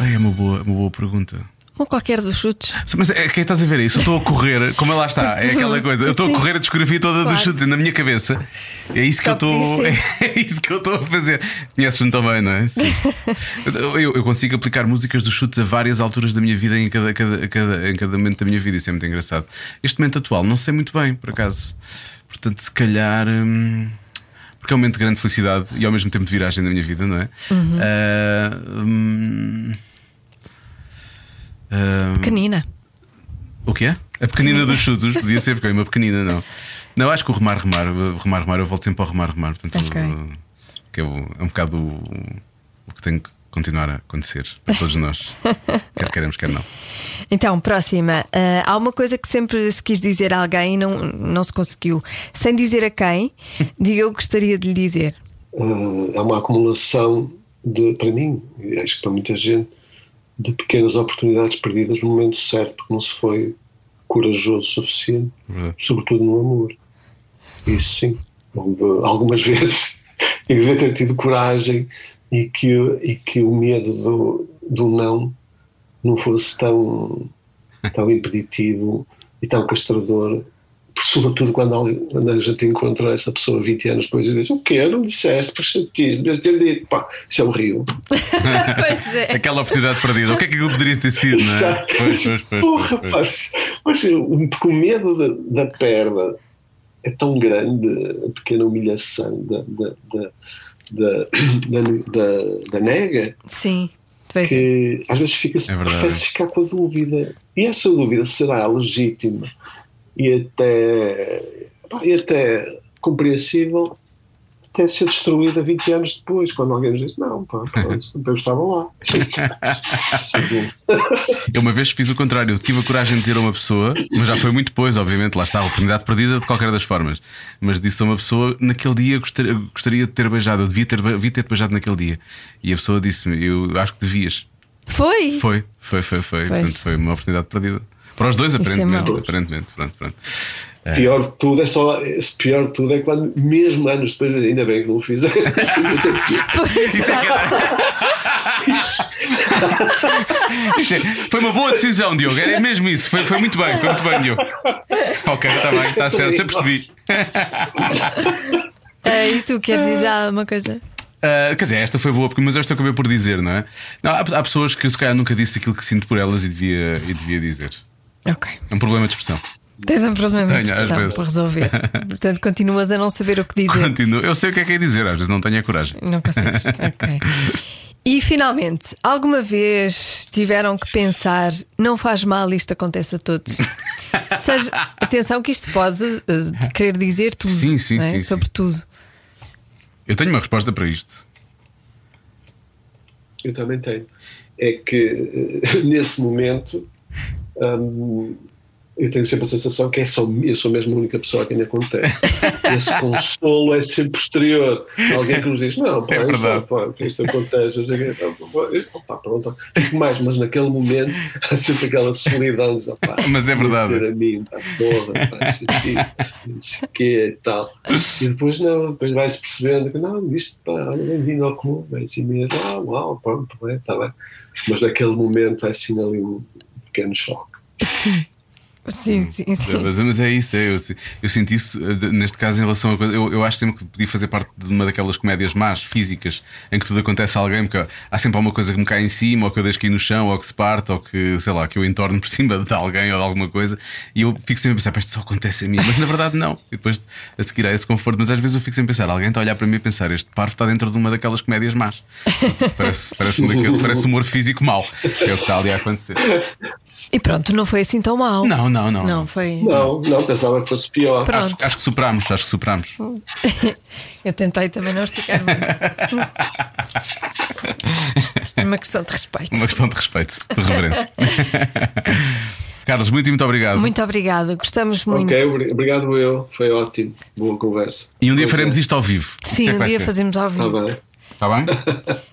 Sei, é uma boa, uma boa pergunta. Ou qualquer dos chutes. Mas é que estás a ver isso? Eu estou a correr, como lá está, é aquela coisa. Eu estou a correr a discografia toda Claro. dos chutes na minha cabeça. É isso que Só eu estou. É isso que eu estou a fazer. Conheces-me também, não é? Sim. Eu, eu consigo aplicar músicas dos chutes a várias alturas da minha vida em cada, cada, cada- em cada momento da minha vida. Isso é muito engraçado. Este momento atual, não sei muito bem, por acaso. Portanto, se calhar. hum, porque é um momento de grande felicidade e ao mesmo tempo de viragem na minha vida, não é? Ah, hum, Pequenina. o que é? A pequenina dos chutos, podia ser, porque é uma pequenina, não. Não, acho que o remar, remar, remar, remar, eu volto sempre ao remar, remar. Portanto, Ok. uh, que é, o- é um bocado o, o que tem que continuar a acontecer para todos nós, quer queremos, quer não. Então, próxima. Ah, há uma coisa que sempre se quis dizer a alguém e não, não se conseguiu. Sem dizer a quem, diga o que gostaria de lhe dizer. Ah, é uma acumulação de, para mim, acho que para muita gente, de pequenas oportunidades perdidas no momento certo, porque não se foi corajoso o suficiente, Verdade. sobretudo no amor. Isso sim. Houve algumas vezes que devia ter tido coragem e que, e que o medo do, do não não fosse tão, tão impeditivo e tão castrador. Sobretudo quando, quando a gente encontra essa pessoa 20 anos depois e diz: O quê? Não disseste? Pois chatice, devias ter dito. Pá, isso é horrível. Pois é. Aquela oportunidade perdida, o que é que aquilo poderia ter sido, não é? Exato. Pois, pois, pois, Porra, pois, pois. pá, mas o, porque o medo da, da perda é tão grande, a pequena humilhação da, da, da, da, da, da- da nega, Sim. Pois é. que às vezes fica-se É parece ficar com a dúvida. E essa dúvida será legítima e até, e até compreensível até ser destruída 20 anos depois, quando alguém nos diz, não, pá, eu estava lá. Eu uma vez fiz o contrário, eu tive a coragem de ter a uma pessoa, mas já foi muito depois, obviamente, lá está, a oportunidade perdida de qualquer das formas. Mas disse a uma pessoa, naquele dia gostaria, gostaria de ter beijado, eu devia ter, devia ter beijado naquele dia. E a pessoa disse-me, eu acho que devias. Foi? Foi, foi, foi, foi. Portanto, foi uma oportunidade perdida. Para os dois, é aparentemente. mau. aparentemente. Pronto, pronto. Pior de tudo é só pior de tudo é quando mesmo anos depois ainda bem que não o fiz Isso é que Isso é- Foi uma boa decisão, Diogo. Era mesmo isso. Foi, foi muito bem, foi muito bem, Diogo. Ok, está bem, está certo, já percebi. E tu queres dizer alguma coisa? Ah, quer dizer, esta foi boa, porque, mas esta eu acabei por dizer, não é? Não, há, há pessoas que eu se calhar nunca disse aquilo que sinto por elas e devia, e devia dizer. Ok. É um problema de expressão. Tens um problema de Tenho, às expressão para resolver. Portanto, continuas a não saber o que dizer. Continuo. Eu sei o que é que é dizer, às vezes não tenho a coragem. Não consegues. Ok. E finalmente, alguma vez tiveram que pensar, não faz mal, isto acontece a todos. Seja, atenção que isto pode eh, querer dizer tudo. Sim, sim, é? sim, Sobre sim. tudo. Eu tenho uma resposta para isto. Eu também tenho. É que eh, nesse momento hum, eu tenho sempre a sensação que é só, eu sou mesmo a única pessoa a quem acontece. Esse consolo é sempre posterior. Alguém que nos diz: Não, pá, É isto, verdade. pá, que isto acontece. Que, então, pá, isto, pá, pronto. Fico mais, mas naquele momento há sempre aquela solidão. Diz, "Opá, Mas é verdade. dizer a mim, pá, porra, pá, chatice, não sei o quê e tal. E depois não, depois vai-se percebendo que não, isto, pá, olha, bem-vindo ao clube, é assim mesmo, ah, uau, pronto, bem, está bem. Mas naquele momento é assim ali um pequeno choque. Sim, sim, sim. Mas, mas é isso, é, eu, eu sinto isso eh, neste caso em relação a coisa. Eu, eu acho sempre que podia fazer parte de uma daquelas comédias más, físicas, em que tudo acontece a alguém, porque há sempre alguma coisa que me cai em cima, ou que eu deixo cair no chão, ou que se parte, ou que, sei lá, que eu entorno por cima de alguém ou de alguma coisa, e eu fico sempre a pensar, "Pá, isto só acontece a mim, mas na verdade não. E depois a seguir a esse conforto, mas às vezes eu fico sempre a pensar, alguém está a olhar para mim e a pensar, este parvo está dentro de uma daquelas comédias más. Parece, parece, um daquele, parece humor físico mau, que é o que está ali a acontecer. E pronto, não foi assim tão mal. Não, não, não. Não, foi. Não, não, pensava que fosse pior. Pronto. Acho, acho que superámos, acho que superámos. Eu tentei também não esticar muito. Uma questão de respeito. Uma questão de respeito, de reverência. Carlos, muito e muito obrigado. Muito obrigada, gostamos muito. Ok, obri- obrigado eu, foi ótimo, boa conversa. E um dia Pois faremos é. isto ao vivo. Sim, é que um dia ser? fazemos ao Está vivo. bem. Está bem?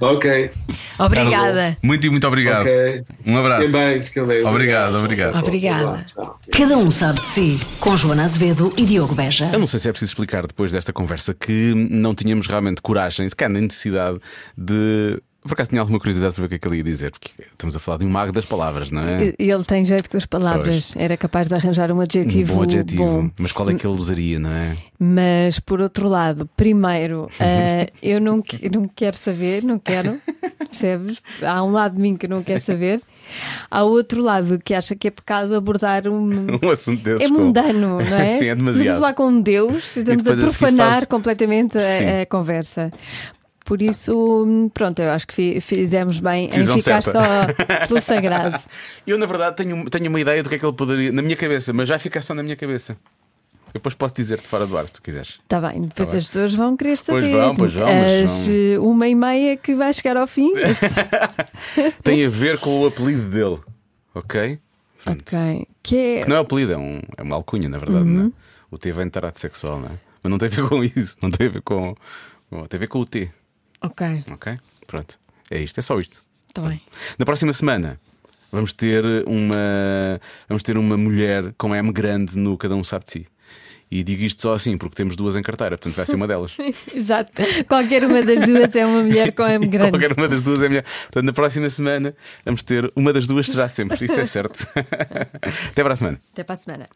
Ok, Obrigada. Muito e muito obrigado. ok. Um abraço. Fiquem bem, fiquem bem. Obrigado, obrigado. Obrigada. Cada um sabe de si. Com Joana Azevedo e Diogo Beja. Eu não sei se é preciso explicar depois desta conversa que não tínhamos realmente coragem, sequer nem necessidade de. Por acaso tinha alguma curiosidade para ver o que é que ele ia dizer, porque estamos a falar de um mago das palavras, não é? E- Ele tem jeito com as palavras. Era capaz de arranjar um Um adjetivo bom adjetivo. bom. Mas qual é que ele usaria, não é? Mas por outro lado, primeiro, eh, eu não, não quero saber, não quero, percebes? Há um lado de mim que não quero saber, há outro lado que acha que é pecado abordar um. Um assunto desses. É mundano, não é? Sim, é Estamos a demasiado. falar com Deus, estamos a depois a seguir profanar faz- completamente a, a conversa. Por isso, pronto, eu acho que fi- fizemos bem em Decisão ficar certa. só pelo sagrado. Eu, na verdade, tenho, tenho uma ideia do que é que ele poderia. Na minha cabeça, mas vai ficar só na minha cabeça. Depois posso dizer-te fora do ar se tu quiseres. Está bem, depois Tá bem. as pessoas vão querer saber. vão, pois vão, As vão. eh, uma e meia que vai chegar ao fim. Tem a ver com o apelido dele, ok? Pronto. ok. Que é. Que não é apelido, é, um, é uma alcunha, na verdade, não é? O T vem de tarado sexual, não é? Mas não tem a ver com isso, não tem a ver com. com- tem a ver com o T, Ok, ok? Pronto. É isto, é só isto. está bem. Na próxima semana vamos ter uma vamos ter uma mulher com M grande no Cada Um Sabe de Si. E digo isto só assim porque temos duas em carteira, portanto vai ser uma delas. Exato. Qualquer uma das duas é uma mulher com M grande. Qualquer uma das duas é melhor. Portanto, na próxima semana vamos ter uma das duas será sempre, isso é certo. Até para a semana. Até para a semana.